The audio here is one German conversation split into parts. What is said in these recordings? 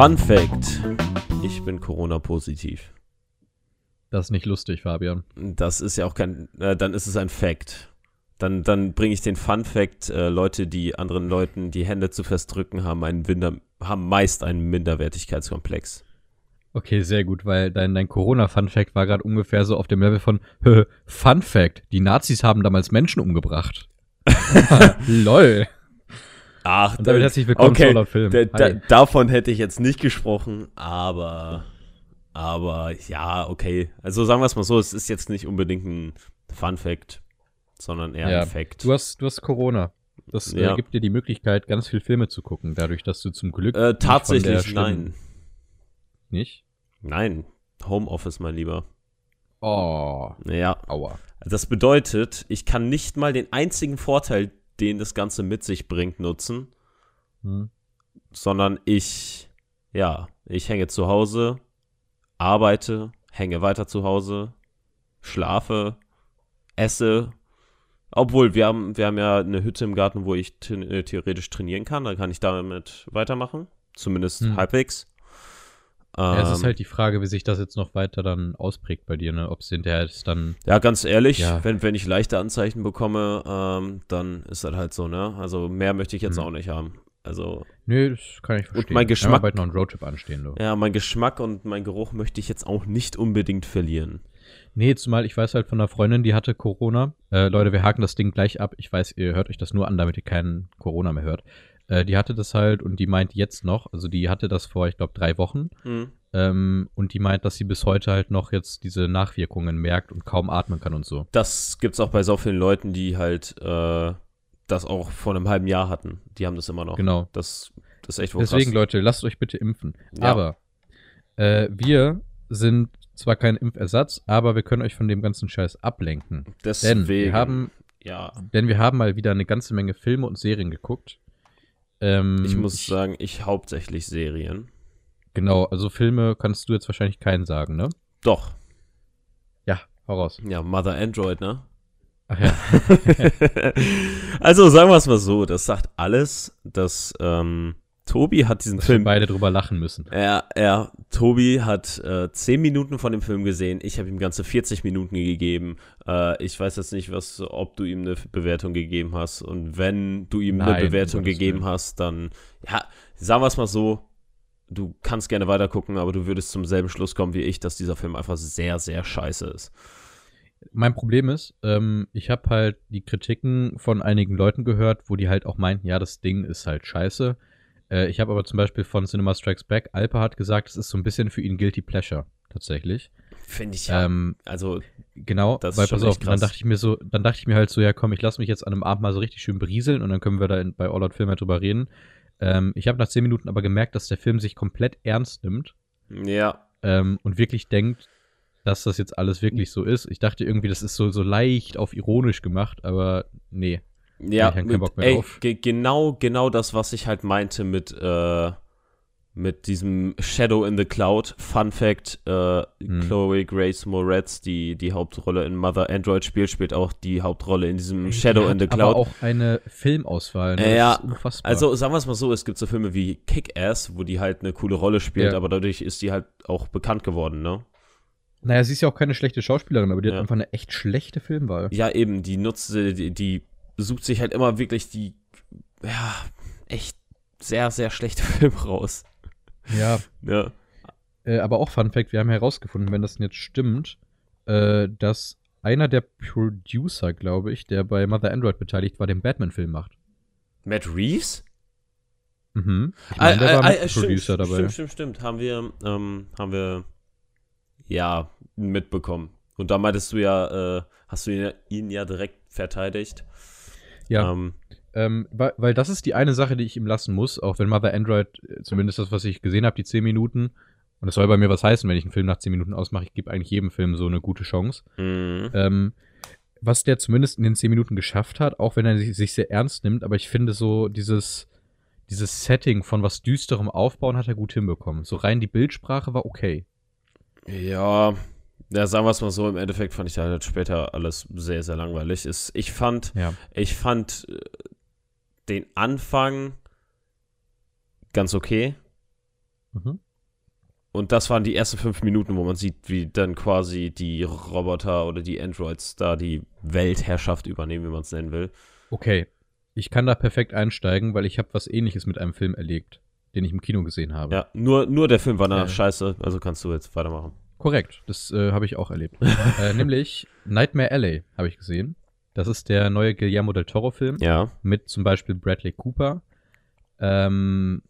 Fun Fact: Ich bin Corona-positiv. Das ist nicht lustig, Fabian. Das ist ja auch kein. Äh, dann ist es ein Fact. Dann, dann bringe ich den Fun Fact: äh, Leute, die anderen Leuten die Hände zu fest drücken, haben, einen Minder, haben meist einen Minderwertigkeitskomplex. Okay, sehr gut, weil dein, dein Corona-Fun-Fact war gerade ungefähr so auf dem Level von Fun Fact: Die Nazis haben damals Menschen umgebracht. Lol. Ach, Und damit herzlich willkommen okay, zu Laut Film. da, davon hätte ich jetzt nicht gesprochen, aber, aber ja, okay. Also sagen wir es mal so, es ist jetzt nicht unbedingt ein Fun Fact, sondern eher Ja, ein Fact. Du hast, du hast Corona. Das Ja. äh, gibt dir die Möglichkeit, ganz viel Filme zu gucken, dadurch, dass du zum Glück äh, tatsächlich nein. Nicht? Nein, Homeoffice, mein Lieber. Oh, Ja, aua. das bedeutet, ich kann nicht mal den einzigen Vorteil, den das Ganze mit sich bringt, nutzen, Hm. sondern ich, ja, ich hänge zu Hause, arbeite, hänge weiter zu Hause, schlafe, esse. Obwohl, wir haben, wir haben ja eine Hütte im Garten, wo ich äh, theoretisch trainieren kann. Da kann ich damit weitermachen. Zumindest Hm. halbwegs. Ja, es ist Ähm, halt die Frage, wie sich das jetzt noch weiter dann ausprägt bei dir, ne? Ob es hinterher jetzt dann. Ja, ganz ehrlich, Ja. wenn, wenn ich leichte Anzeichen bekomme, ähm, dann ist das halt so, ne? Also mehr möchte ich jetzt Hm. auch nicht haben. Also, Nö, das kann ich verstehen. mein Wir Geschmack- haben bald noch einen Roadtrip anstehen, du. ja, mein Geschmack und mein Geruch möchte ich jetzt auch nicht unbedingt verlieren. Nee, zumal ich weiß halt von einer Freundin, die hatte Corona. Äh, Leute, wir haken das Ding gleich ab. Ich weiß, ihr hört euch das nur an, damit ihr keinen Corona mehr hört. Äh, die hatte das halt und die meint jetzt noch, also die hatte das vor, ich glaube, drei Wochen. Hm. Ähm, und die meint, dass sie bis heute halt noch jetzt diese Nachwirkungen merkt und kaum atmen kann und so. Das gibt's auch bei so vielen Leuten, die halt äh, das auch vor einem halben Jahr hatten. Die haben das immer noch. Genau. Das, das ist echt wohl Deswegen, krass. Leute, lasst euch bitte impfen. Ja. Aber äh, wir sind zwar kein Impfersatz, aber wir können euch von dem ganzen Scheiß ablenken. Deswegen, Denn wir haben, ja, denn wir haben mal wieder eine ganze Menge Filme und Serien geguckt. Ähm, ich muss sagen, ich hauptsächlich Serien. Genau, also Filme kannst du jetzt wahrscheinlich keinen sagen, ne? Doch. Ja, hau raus. Ja, Mother Android, ne? Ach ja. also sagen wir es mal so, das sagt alles, dass ähm, Tobi hat diesen Dass wir Film beide drüber lachen müssen. Er, er, Tobi hat äh, 10 Minuten von dem Film gesehen. Ich habe ihm ganze 40 Minuten gegeben. Äh, ich weiß jetzt nicht, was, ob du ihm eine Bewertung gegeben hast. Und wenn du ihm Nein, eine Bewertung gegeben hast, dann, ja, sagen wir es mal so, du kannst gerne weitergucken, aber du würdest zum selben Schluss kommen wie ich, dass dieser Film einfach sehr, sehr scheiße ist. Mein Problem ist, ähm, ich habe halt die Kritiken von einigen Leuten gehört, wo die halt auch meinten, ja, das Ding ist halt scheiße. Äh, ich habe aber zum Beispiel von Cinema Strikes Back, Alper hat gesagt, es ist so ein bisschen für ihn Guilty Pleasure, tatsächlich. Finde ich ja. Ähm, also, genau, Das ist weil schon pass auf, dann dachte ich mir so, dann dachte ich mir halt so, ja komm, ich lasse mich jetzt an einem Abend mal so richtig schön berieseln und dann können wir da in, bei All Out Film halt drüber reden. Ähm, ich habe nach zehn Minuten aber gemerkt, dass der Film sich komplett ernst nimmt ja. ähm, und wirklich denkt, dass das jetzt alles wirklich so ist. Ich dachte irgendwie, das ist so, so leicht auf ironisch gemacht, aber nee. Ja, keinen mit, ey, ge genau, genau das, was ich halt meinte mit, äh, mit diesem Shadow in the Cloud. Fun Fact, äh, Hm. Chloe Grace Moretz, die die Hauptrolle in Mother Android spielt, spielt auch die Hauptrolle in diesem Shadow Die in the Cloud. Aber auch eine Filmauswahl. Ne? Ja. Also sagen wir es mal so, es gibt so Filme wie Kick-Ass, wo die halt eine coole Rolle spielt, Ja. aber dadurch ist die halt auch bekannt geworden, ne? naja, sie ist ja auch keine schlechte Schauspielerin, aber die Ja. hat einfach eine echt schlechte Filmwahl. Ja, eben, die nutzt, äh, die, die sucht sich halt immer wirklich die, ja, echt sehr, sehr schlechte Filme raus. Ja, Ja. äh, aber auch Fun Fact, wir haben herausgefunden, wenn das jetzt stimmt, äh, dass einer der Producer, glaube ich, der bei Mother Android beteiligt war, den Batman-Film macht. Matt Reeves? Mhm. Ich meine, der war mit Producer dabei. Stimmt, stimmt, stimmt. Haben wir, ähm, haben wir, ja, mitbekommen. Und da meintest du ja, äh, hast du ihn, ihn ja direkt verteidigt. Ja. Ähm, Ähm, weil, weil das ist die eine Sache, die ich ihm lassen muss, auch wenn Mother Android, äh, zumindest das, was ich gesehen habe, die 10 Minuten, und das soll bei mir was heißen, wenn ich einen Film nach 10 Minuten ausmache, ich gebe eigentlich jedem Film so eine gute Chance. mh. Ähm, was der zumindest in den 10 Minuten geschafft hat, auch wenn er sich, sich sehr ernst nimmt, aber ich finde so dieses, dieses Setting von was Düsterem aufbauen hat er gut hinbekommen. So rein die Bildsprache war okay. Ja, ja, sagen wir es mal so, im Endeffekt fand ich da halt später alles sehr, sehr langweilig. Es, ich fand, Ja. ich fand äh, den Anfang ganz okay. Mhm. Und das waren die ersten fünf Minuten, wo man sieht, wie dann quasi die Roboter oder die Androids da die Weltherrschaft übernehmen, wie man es nennen will. Okay, ich kann da perfekt einsteigen, weil ich habe was ähnliches mit einem Film erlebt, den ich im Kino gesehen habe. Ja, nur, nur der Film war nach Ja. scheiße, also kannst du jetzt weitermachen. Korrekt, das äh, habe ich auch erlebt. äh, nämlich Nightmare Alley habe ich gesehen. Das ist der neue Guillermo del Toro-Film Ja. mit zum Beispiel Bradley Cooper. Ähm,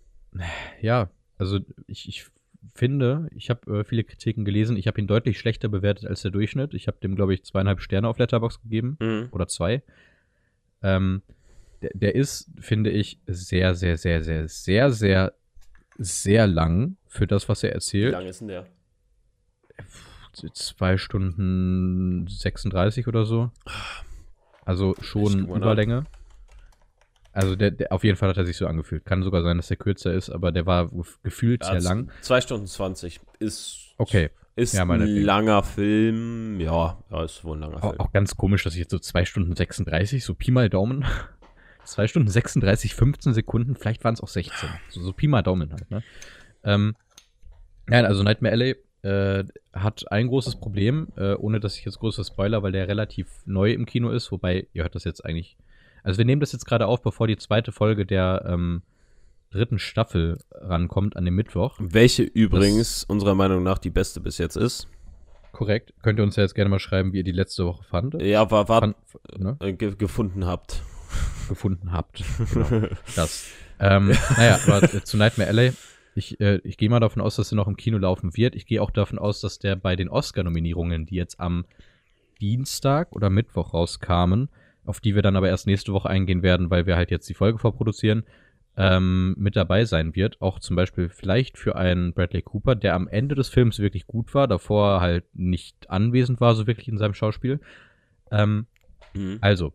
ja, also ich, ich finde, ich habe äh, viele Kritiken gelesen. Ich habe ihn deutlich schlechter bewertet als der Durchschnitt. Ich habe dem, glaube ich, zweieinhalb Sterne auf Letterbox gegeben Mhm. oder zwei. Ähm, der, der ist, finde ich, sehr, sehr, sehr, sehr, sehr, sehr, sehr lang für das, was er Wie erzählt. lang ist denn der? Zwei Stunden 36 oder so. Also schon. Überlänge. Also der, der, auf jeden Fall hat er sich so angefühlt. Kann sogar sein, dass der kürzer ist, aber der war gef- gefühlt sehr Ja, lang. Zwei Stunden 20 ist, Okay. ist Ja, ein langer Film. Ja, ja, ist wohl ein langer Auch, Film. auch ganz komisch, dass ich jetzt so zwei Stunden 36, so Pi mal Daumen. Zwei Stunden 36, 15 Sekunden, vielleicht waren es auch 16. So, so Pi mal Daumen halt, ne? Ähm, nein, also Nightmare Alley äh, hat ein großes Problem, äh, ohne dass ich jetzt größer Spoiler, weil der relativ neu im Kino ist, wobei, ihr hört das jetzt eigentlich. Also wir nehmen das jetzt gerade auf, bevor die zweite Folge der ähm, dritten Staffel rankommt an dem Mittwoch. Welche übrigens unserer Meinung nach die beste bis jetzt ist. Korrekt. Könnt ihr uns ja jetzt gerne mal schreiben, wie ihr die letzte Woche fandet. Ja, war, war Fand, ne? äh, ge gefunden habt. gefunden habt. Genau, das. Ähm, naja, aber zu Nightmare Alley. Ich, äh, ich gehe mal davon aus, dass er noch im Kino laufen wird. Ich gehe auch davon aus, dass der bei den Oscar-Nominierungen, die jetzt am Dienstag oder Mittwoch rauskamen, auf die wir dann aber erst nächste Woche eingehen werden, weil wir halt jetzt die Folge vorproduzieren, ähm, mit dabei sein wird. Auch zum Beispiel vielleicht für einen Bradley Cooper, der am Ende des Films wirklich gut war, davor halt nicht anwesend war, so wirklich in seinem Schauspiel. Ähm, Mhm. also,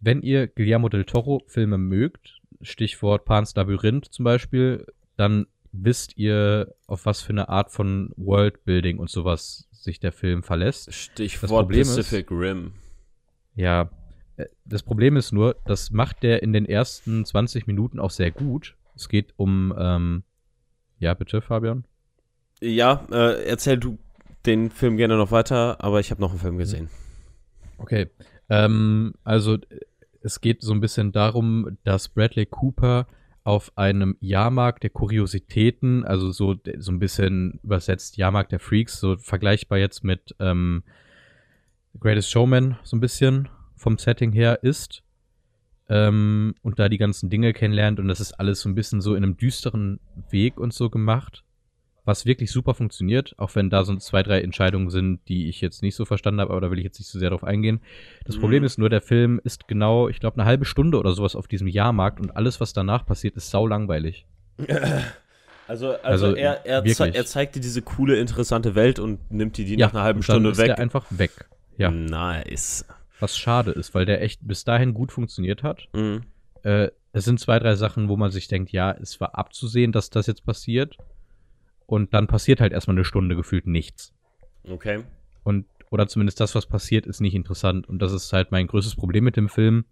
wenn ihr Guillermo del Toro Filme mögt, Stichwort Pans Labyrinth zum Beispiel, dann wisst ihr, auf was für eine Art von Worldbuilding und sowas sich der Film verlässt. Stichwort Problem ist- Pacific Rim. Ja, äh, das Problem ist nur, das macht der in den ersten 20 Minuten auch sehr gut. Es geht um, ähm, ja, bitte, Fabian. Ja, äh, erzähl du den Film gerne noch weiter, aber ich habe noch einen Film gesehen. Okay. Ähm, also äh, es geht so ein bisschen darum, dass Bradley Cooper auf einem Jahrmarkt der Kuriositäten, also so, so ein bisschen übersetzt Jahrmarkt der Freaks, so vergleichbar jetzt mit ähm, Greatest Showman, so ein bisschen vom Setting her ist. Ähm, und da die ganzen Dinge kennenlernt und das ist alles so ein bisschen so in einem düsteren Weg und so gemacht was wirklich super funktioniert, auch wenn da so zwei, drei Entscheidungen sind, die ich jetzt nicht so verstanden habe, aber da will ich jetzt nicht so sehr drauf eingehen. Das Mhm. Problem ist nur, der Film ist genau, ich glaube, eine halbe Stunde oder sowas auf diesem Jahrmarkt und alles, was danach passiert, ist sau langweilig. Also, also, Also, er, er, zei er zeigt dir diese coole, interessante Welt und nimmt dir die nach einer halben und dann Stunde ist weg. der einfach weg. Ja, Nice. was schade ist, weil der echt bis dahin gut funktioniert hat. Mhm. Äh, es sind zwei, drei Sachen, wo man sich denkt, ja, es war abzusehen, dass das jetzt passiert. Und dann passiert halt erstmal eine Stunde gefühlt nichts. Okay. Und, oder zumindest das, was passiert, ist nicht interessant. Und das ist halt mein größtes Problem mit dem Film.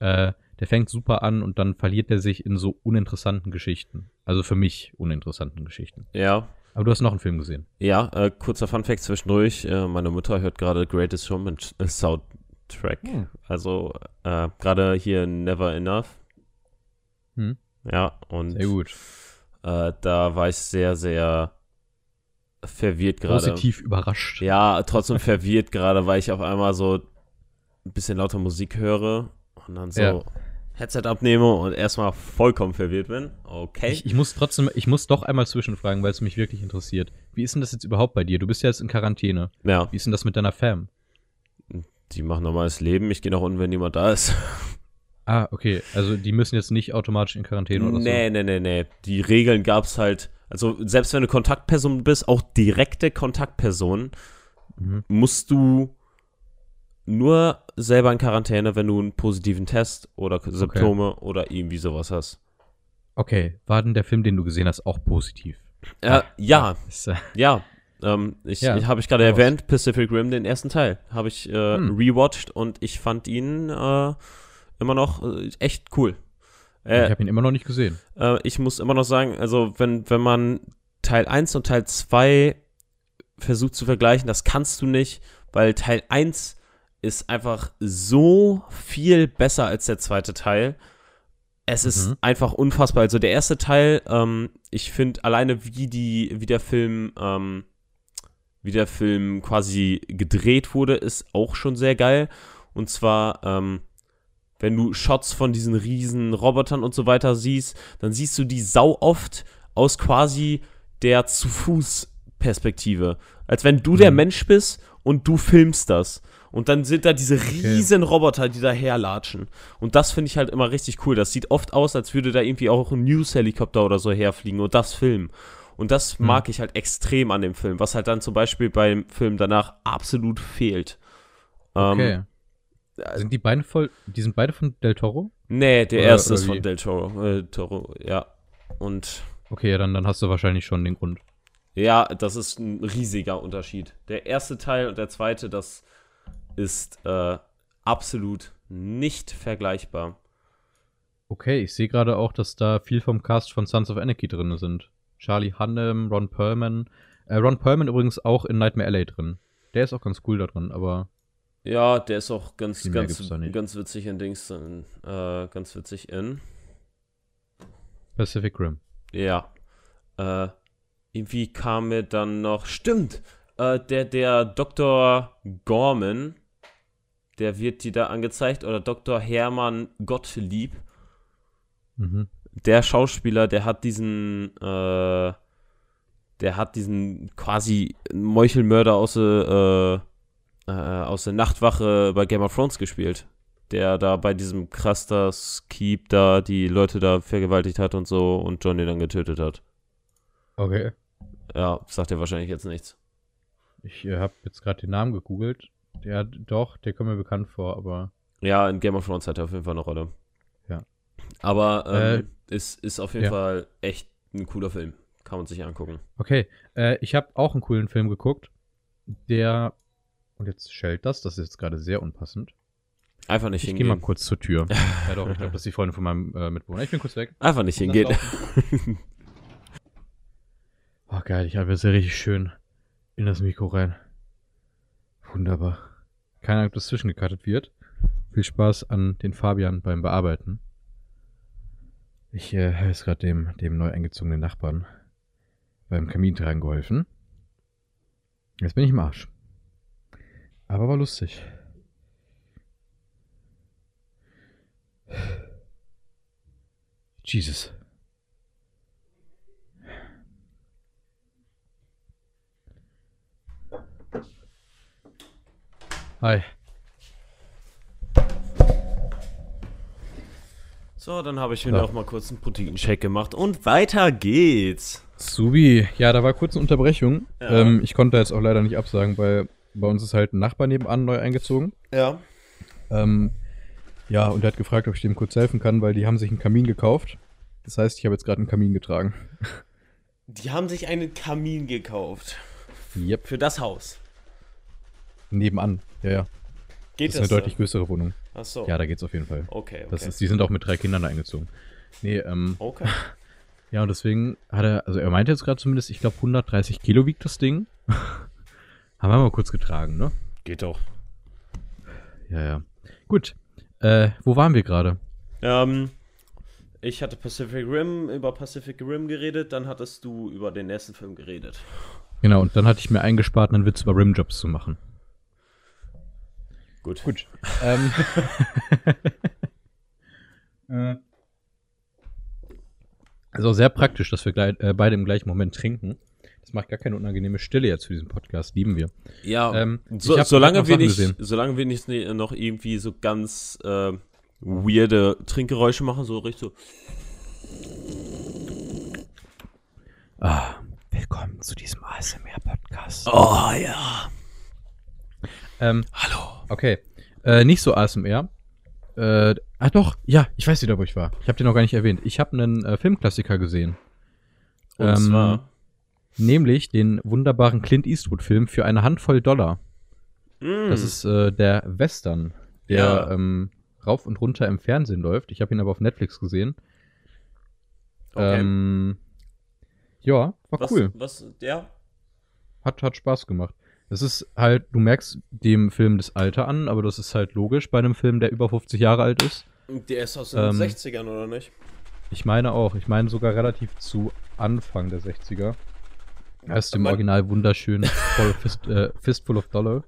Äh, der fängt super an und dann verliert er sich in so uninteressanten Geschichten. Also für mich uninteressanten Geschichten. Ja. Aber du hast noch einen Film gesehen. Ja, äh, kurzer Funfact zwischendurch. Äh, meine Mutter hört gerade Greatest Showman äh, Soundtrack. Hm. Also äh, gerade hier Never Enough. Hm. Ja, und Sehr gut. Äh, da war ich sehr, sehr verwirrt gerade. Positiv überrascht. Ja, trotzdem verwirrt gerade, weil ich auf einmal so ein bisschen lauter Musik höre und dann so Ja. Headset abnehme und erstmal vollkommen verwirrt bin. Okay. Ich, ich muss trotzdem, ich muss doch einmal zwischenfragen, weil es mich wirklich interessiert. Wie ist denn das jetzt überhaupt bei dir? Du bist ja jetzt in Quarantäne. ja, Wie ist denn das mit deiner Fam? die machen normales Leben. Ich gehe nach unten, wenn niemand da ist. Ah, okay. Also die müssen jetzt nicht automatisch in Quarantäne oder nee, nee, nee, nee. Die Regeln gab's halt. Also, selbst wenn du Kontaktperson bist, auch direkte Kontaktperson, so. Mhm. musst du nur selber in Quarantäne, wenn du einen positiven Test oder Symptome oder irgendwie sowas hast. Okay, war denn der Film, den du gesehen hast, auch positiv? Äh, ja, Ist, äh, ja. Ähm, ich Ja, ich habe ich gerade erwähnt, Pacific Rim, den ersten Teil, habe ich äh, Hm. rewatcht und ich fand ihn äh, immer noch äh, echt cool. ich Äh, habe ihn immer noch nicht gesehen. äh, ich muss immer noch sagen, also wenn, wenn man Teil 1 und Teil 2 versucht zu vergleichen, das kannst du nicht, weil Teil 1 ist einfach so viel besser als der zweite Teil. Es ist Mhm. einfach unfassbar. Also der erste Teil, ähm, ich finde alleine wie die, wie der Film, ähm, wie der Film quasi gedreht wurde, ist auch schon sehr geil. Und zwar, ähm, wenn du Shots von diesen riesen Robotern und so weiter siehst, dann siehst du die sau oft aus quasi der zu Fuß Perspektive, als wenn du der Mhm. Mensch bist und du filmst das. Und dann sind da diese riesen Roboter, die da herlatschen. Und das finde ich halt immer richtig cool. Das sieht oft aus, als würde da irgendwie auch ein News-Helikopter oder so herfliegen und das filmen. Und das Mhm. mag ich halt extrem an dem Film, was halt dann zum Beispiel beim Film danach absolut fehlt. Ähm, Okay. Sind die beiden voll, die sind beide von Del Toro? Nee, der Oder- erste oder ist von? Del Toro, äh, Toro, ja. Und Okay, ja, dann, dann hast du wahrscheinlich schon den Grund. ja, das ist ein riesiger Unterschied. Der erste Teil und der zweite, das ist äh, absolut nicht vergleichbar. Okay, ich sehe gerade auch, dass da viel vom Cast von Sons of Anarchy drin sind. Charlie Hunnam, Ron Perlman. Äh, Ron Perlman übrigens auch in Nightmare Alley drin. Der ist auch ganz cool da drin, aber Ja, der ist auch ganz, Viel ganz, ganz witzig in Dings, in, äh, ganz witzig in. Pacific Rim. Ja. Äh, irgendwie kam mir dann noch. Stimmt! Äh, der, der Dr. Gorman, der wird dir da angezeigt, oder Dr. Hermann Gottlieb, Mhm. der Schauspieler, der hat diesen, äh, der hat diesen quasi Meuchelmörder aus der, äh, äh, aus der Nachtwache bei Game of Thrones gespielt. Der da bei diesem Krasters Keep da die Leute da vergewaltigt hat und so und Johnny dann getötet hat. Okay. Ja, sagt dir wahrscheinlich jetzt nichts. Ich äh, habe jetzt gerade den Namen gegoogelt. Der, doch, der kommt mir bekannt vor, aber Ja, in Game of Thrones hat er auf jeden Fall eine Rolle. Ja. Aber ähm, Äh, ist, ist auf jeden ja. Fall echt ein cooler Film. Kann man sich angucken. okay. Äh, ich habe auch einen coolen Film geguckt, der und jetzt schellt das, das ist jetzt gerade sehr unpassend. Einfach nicht Ich gehe mal hingehen. kurz zur Tür. ja doch, ich glaube, das ist die Freundin von meinem äh, Mitbewohner. Ich bin kurz weg. Einfach nicht hingehen. Oh, geil, ich habe jetzt ja richtig schön in das Mikro rein. Wunderbar. Keine Ahnung, ob das zwischengekattet wird. Viel Spaß an den Fabian beim Bearbeiten. Ich äh, habe jetzt gerade dem, dem neu eingezogenen Nachbarn beim Kamintragen geholfen. Jetzt bin ich im Arsch. Aber war lustig. Jesus. Hi. So, dann habe ich mir So. noch mal kurz einen Proteinshake gemacht und weiter geht's. Subi, ja, da war kurz eine Unterbrechung. Ja. Ähm, ich konnte jetzt auch leider nicht absagen, weil bei uns ist halt ein Nachbar nebenan neu eingezogen. Ja. Ähm, ja, und er hat gefragt, ob ich dem kurz helfen kann, weil die haben sich einen Kamin gekauft. Das heißt, ich habe jetzt gerade einen Kamin getragen. Die haben sich einen Kamin gekauft. Yep. Für das Haus. Nebenan. Ja, ja. Geht Das ist eine deutlich größere Wohnung. Achso. Ja, da geht's auf jeden Fall. Okay, okay. Das ist, die sind auch mit drei Kindern eingezogen. Nee, ähm, okay. ja, und deswegen hat er, also er meinte jetzt gerade zumindest, ich glaube 130 Kilo wiegt das Ding. Haben wir mal kurz getragen, ne? Geht doch. Ja, ja. Gut. Äh, wo waren wir gerade? Ähm, ich hatte Pacific Rim, über Pacific Rim geredet, dann hattest du über den nächsten Film geredet. Genau, und dann hatte ich mir eingespart, einen Witz über Rimjobs zu machen. Gut. Gut. Ähm. Äh. also sehr praktisch, dass wir gleich, äh, beide im gleichen Moment trinken. Macht gar keine unangenehme Stille jetzt für diesen Podcast. Lieben wir. Ja, Ähm, so, solange, wir nicht, gesehen. solange wir nicht noch irgendwie so ganz äh, weirde Trinkgeräusche machen, so richtig so. Ah, willkommen zu diesem ASMR-Podcast. Oh ja. Ähm, Hallo. okay. Äh, nicht so ASMR. Äh, ah doch, ja, ich weiß wieder, wo ich war. Ich habe den noch gar nicht erwähnt. Ich habe einen äh, Filmklassiker gesehen. Und Ähm, zwar. Nämlich den wunderbaren Clint Eastwood-Film für eine Handvoll Dollar. Mm, Das ist äh, der Western, der Ja. ähm, rauf und runter im Fernsehen läuft. Ich habe ihn aber auf Netflix gesehen. Okay. Ähm, Ja, war Was, cool. Was, ja? Hat, hat Spaß gemacht. Es ist halt, du merkst dem Film das Alter an, aber das ist halt logisch bei einem Film, der über 50 Jahre alt ist. Der ist aus den Ähm, 60ern, oder nicht? Ich meine auch. Ich meine sogar relativ zu Anfang der 60er. Er ist im Original wunderschön Fist, äh, Fistful of Dollar.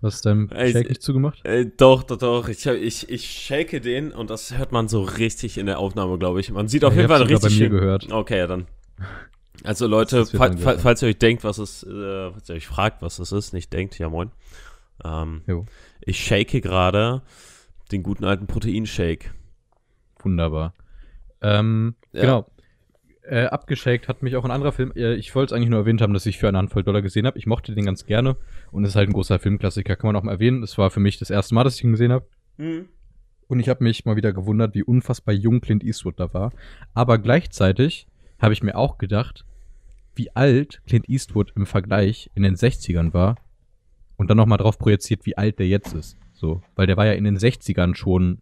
Was ist deinem Shake nicht zugemacht? Äh, doch, doch, doch. Ich, ich, ich shake den und das hört man so richtig in der Aufnahme, glaube ich. Man sieht auf Ja, jeden ich Fall richtig bei mir schön. gehört. Okay, ja, dann. Also Leute, fa fa falls ihr euch denkt, was es, äh, falls ihr euch fragt, was es ist, nicht denkt, ja moin. Ähm, ich shake gerade den guten alten Proteinshake. Wunderbar. Ähm, Ja. Genau. Äh, abgeschakt hat mich auch ein anderer Film. Äh, ich wollte es eigentlich nur erwähnt haben, dass ich für eine Handvoll Dollar gesehen habe. Ich mochte den ganz gerne und es ist halt ein großer Filmklassiker, kann man auch mal erwähnen. Es war für mich das erste Mal, dass ich ihn gesehen habe. Und ich habe mich mal wieder gewundert, wie unfassbar jung Clint Eastwood da war. Aber gleichzeitig habe ich mir auch gedacht, wie alt Clint Eastwood im Vergleich in den 60ern war und dann nochmal drauf projiziert, wie alt der jetzt ist. So, weil der war ja in den 60ern schon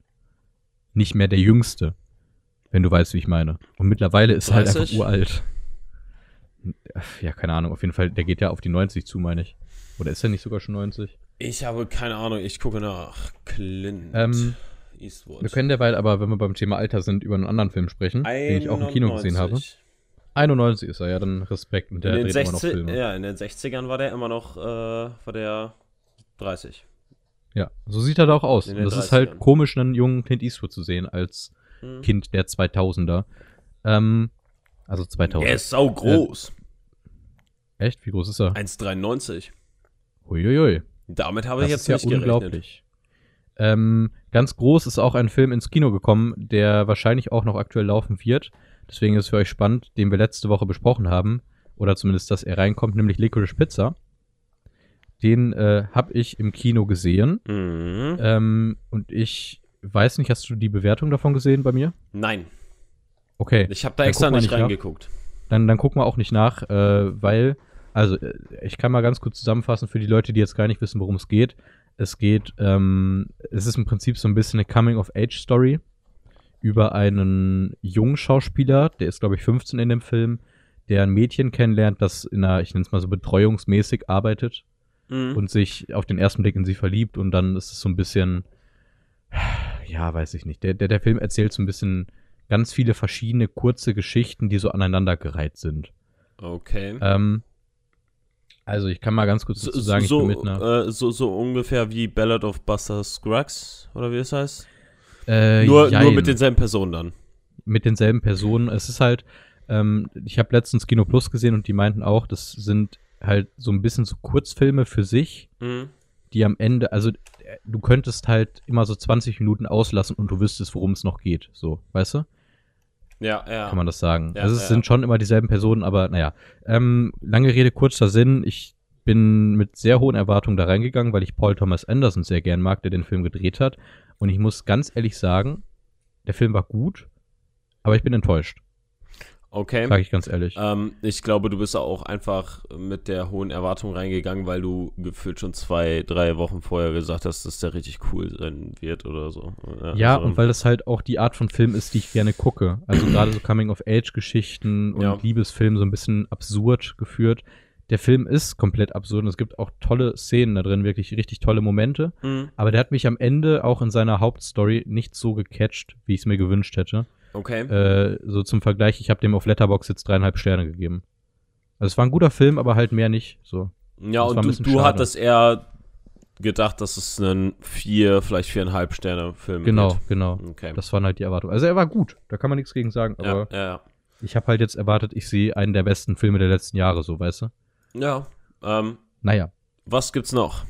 nicht mehr der Jüngste, wenn du weißt, wie ich meine. Und mittlerweile ist er halt einfach 30? uralt. Ja, keine Ahnung, auf jeden Fall, der geht ja auf die 90 zu, meine ich. Oder ist er nicht sogar schon 90? Ich habe keine Ahnung, ich gucke nach Clint Ähm, Eastwood. Wir können derweil aber, wenn wir beim Thema Alter sind, über einen anderen Film sprechen, den ich auch im Kino gesehen habe. 91. 91 ist er, ja, dann Respekt. Und der in den dreht immer noch 60, Filme. ja, in den 60ern war der immer noch, äh, war der 30. Ja, so sieht er da auch aus. Und das ist 30ern. halt komisch, einen jungen Clint Eastwood zu sehen als Hm. Kind der 2000er. Ähm, also 2000. Er ist sau groß. Echt? Wie groß ist er? 1,93. Huiuiui. Damit habe Das ich ist jetzt ja nicht gerechnet. unglaublich. Ähm, ganz groß ist auch ein Film ins Kino gekommen, der wahrscheinlich auch noch aktuell laufen wird. Deswegen ist es für euch spannend, den wir letzte Woche besprochen haben. Oder zumindest, dass er reinkommt, nämlich Licorice Pizza. Den äh, habe ich im Kino gesehen. Mhm. Ähm, und ich weiß nicht, hast du die Bewertung davon gesehen bei mir? Nein, Okay. ich habe da Dann extra nicht nach. reingeguckt. Dann, dann gucken wir auch nicht nach, äh, weil, also äh, ich kann mal ganz kurz zusammenfassen für die Leute, die jetzt gar nicht wissen, worum es geht. Es geht, ähm, es ist im Prinzip so ein bisschen eine Coming-of-Age-Story über einen jungen Schauspieler, der ist, glaube ich, 15 in dem Film, der ein Mädchen kennenlernt, das in einer, ich nenne es mal so betreuungsmäßig arbeitet Mhm. und sich auf den ersten Blick in sie verliebt und dann ist es so ein bisschen, ja, weiß ich nicht. Der, der, der Film erzählt so ein bisschen ganz viele verschiedene kurze Geschichten, die so aneinandergereiht sind. okay. Ähm, also ich kann mal ganz kurz So, dazu sagen, so, ich bin mit einer. äh, so, so ungefähr wie Ballad of Buster Scruggs, oder wie es heißt? Äh, nur, nur mit denselben Personen dann. mit denselben Personen. Es ist halt, ähm, ich habe letztens Kino Plus gesehen und die meinten auch, das sind halt so ein bisschen so Kurzfilme für sich, Mhm. die am Ende, also du könntest halt immer so 20 Minuten auslassen und du wüsstest, worum es noch geht. So, weißt du? Ja, ja. Kann man das sagen. Ja, also es ja. sind schon immer dieselben Personen, aber naja. Ähm, lange Rede, kurzer Sinn. Ich bin mit sehr hohen Erwartungen da reingegangen, weil ich Paul Thomas Anderson sehr gern mag, der den Film gedreht hat. Und ich muss ganz ehrlich sagen, der Film war gut, aber ich bin enttäuscht, okay. sage ich ganz ehrlich. Ähm, ich glaube, du bist auch einfach mit der hohen Erwartung reingegangen, weil du gefühlt schon zwei, drei Wochen vorher gesagt hast, dass der richtig cool sein wird oder so. Ja, also, und weil das halt auch die Art von Film ist, die ich gerne gucke. Also gerade so Coming-of-Age-Geschichten und Ja. Liebesfilm so ein bisschen absurd geführt. Der Film ist komplett absurd und es gibt auch tolle Szenen da drin, wirklich richtig tolle Momente. Mhm. Aber der hat mich am Ende auch in seiner Hauptstory nicht so gecatcht, wie ich es mir gewünscht hätte. Okay. Äh, so zum Vergleich, ich habe dem auf Letterbox jetzt dreieinhalb Sterne gegeben. Also es war ein guter Film, aber halt mehr nicht. So. ja, das und du, du schade. hattest eher gedacht, dass es ein vier, vielleicht viereinhalb Sterne Film Genau, wird. genau. Okay. Das waren halt die Erwartungen. Also er war gut, da kann man nichts gegen sagen. Aber ja, ja, ich habe halt jetzt erwartet, ich sehe einen der besten Filme der letzten Jahre, so, weißt du? ja. Ja. Ähm, Naja. was gibt's noch?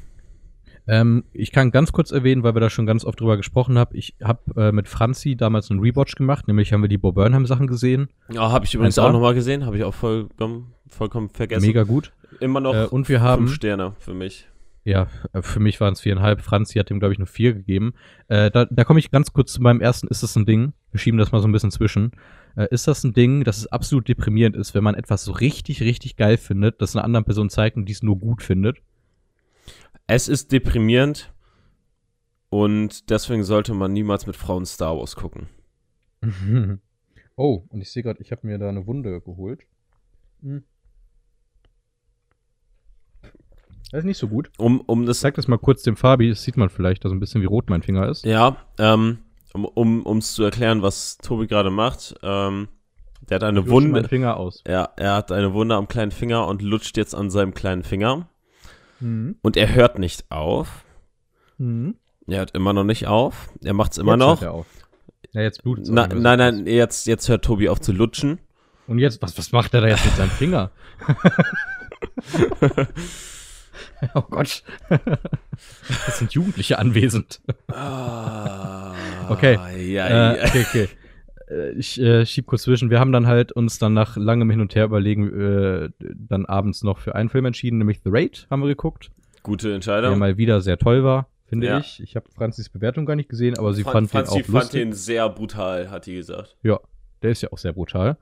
Ähm, ich kann ganz kurz erwähnen, weil wir da schon ganz oft drüber gesprochen haben. Ich habe äh, mit Franzi damals einen Rewatch gemacht, nämlich haben wir die Bo Burnham Sachen gesehen. Ja, habe ich übrigens 1A. auch nochmal gesehen, habe ich auch vollkommen, vollkommen vergessen. Mega gut. Immer noch Äh, und wir haben, fünf Sterne für mich. ja, äh, für mich waren es viereinhalb. Franzi hat dem, glaube ich, nur vier gegeben. Äh, da da komme ich ganz kurz zu meinem ersten. Ist das ein Ding? Wir schieben das mal so ein bisschen zwischen. Äh, ist das ein Ding, dass es absolut deprimierend ist, wenn man etwas so richtig, richtig geil findet, das einer anderen Person zeigt und die es nur gut findet? Es ist deprimierend und deswegen sollte man niemals mit Frauen Star Wars gucken. Oh, und ich sehe gerade, ich habe mir da eine Wunde geholt. Hm. Das ist nicht so gut. Um, um Ich das zeig das mal kurz dem Fabi, das sieht man vielleicht, dass ein bisschen wie rot mein Finger ist. Ja, ähm, um um es zu erklären, was Tobi gerade macht. Ähm, der hat eine Ich Wunde. Finger aus. Ja, er hat eine Wunde am kleinen Finger und lutscht jetzt an seinem kleinen Finger. Mhm. Und er hört nicht auf. Mhm. Er hört immer noch nicht auf. Er macht es immer Jetzt noch. hört er auf. Ja, jetzt blutet Na, nein, nein, jetzt, jetzt hört Tobi auf zu lutschen. Und jetzt, was, was macht er da jetzt mit seinem Finger? oh Gott. Es sind Jugendliche anwesend. Ah, Okay. Ja, Äh, ja. okay, okay. Äh, Ich äh, schieb kurz zwischen. Wir haben dann halt uns dann nach langem Hin und Her überlegen, äh, dann abends noch für einen Film entschieden, nämlich The Raid haben wir geguckt, Gute der Entscheidung. mal wieder sehr toll war, finde Ja. ich. Ich habe Franzis Bewertung gar nicht gesehen, aber sie Fran- fand, Franzi den auch fand lustig. den sehr brutal, hat die gesagt. Ja, der ist ja auch sehr brutal.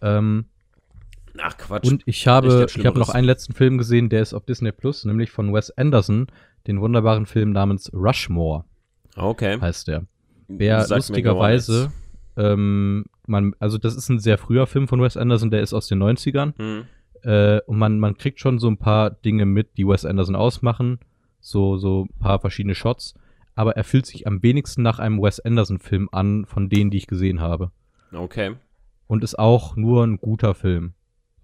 Ähm, Ach, Quatsch. Und ich habe, ich habe noch einen letzten Film gesehen, der ist auf Disney Plus, nämlich von Wes Anderson, den wunderbaren Film namens Rushmore okay. heißt der. Der Sagt mir lustigerweise, ähm, man, also das ist ein sehr früher Film von Wes Anderson, der ist aus den 90ern. nichts. Hm. Äh, und man, man kriegt schon so ein paar Dinge mit, die Wes Anderson ausmachen. So, so ein paar verschiedene Shots. Aber er fühlt sich am wenigsten nach einem Wes Anderson-Film an, von denen, die ich gesehen habe. Okay. Und ist auch nur ein guter Film.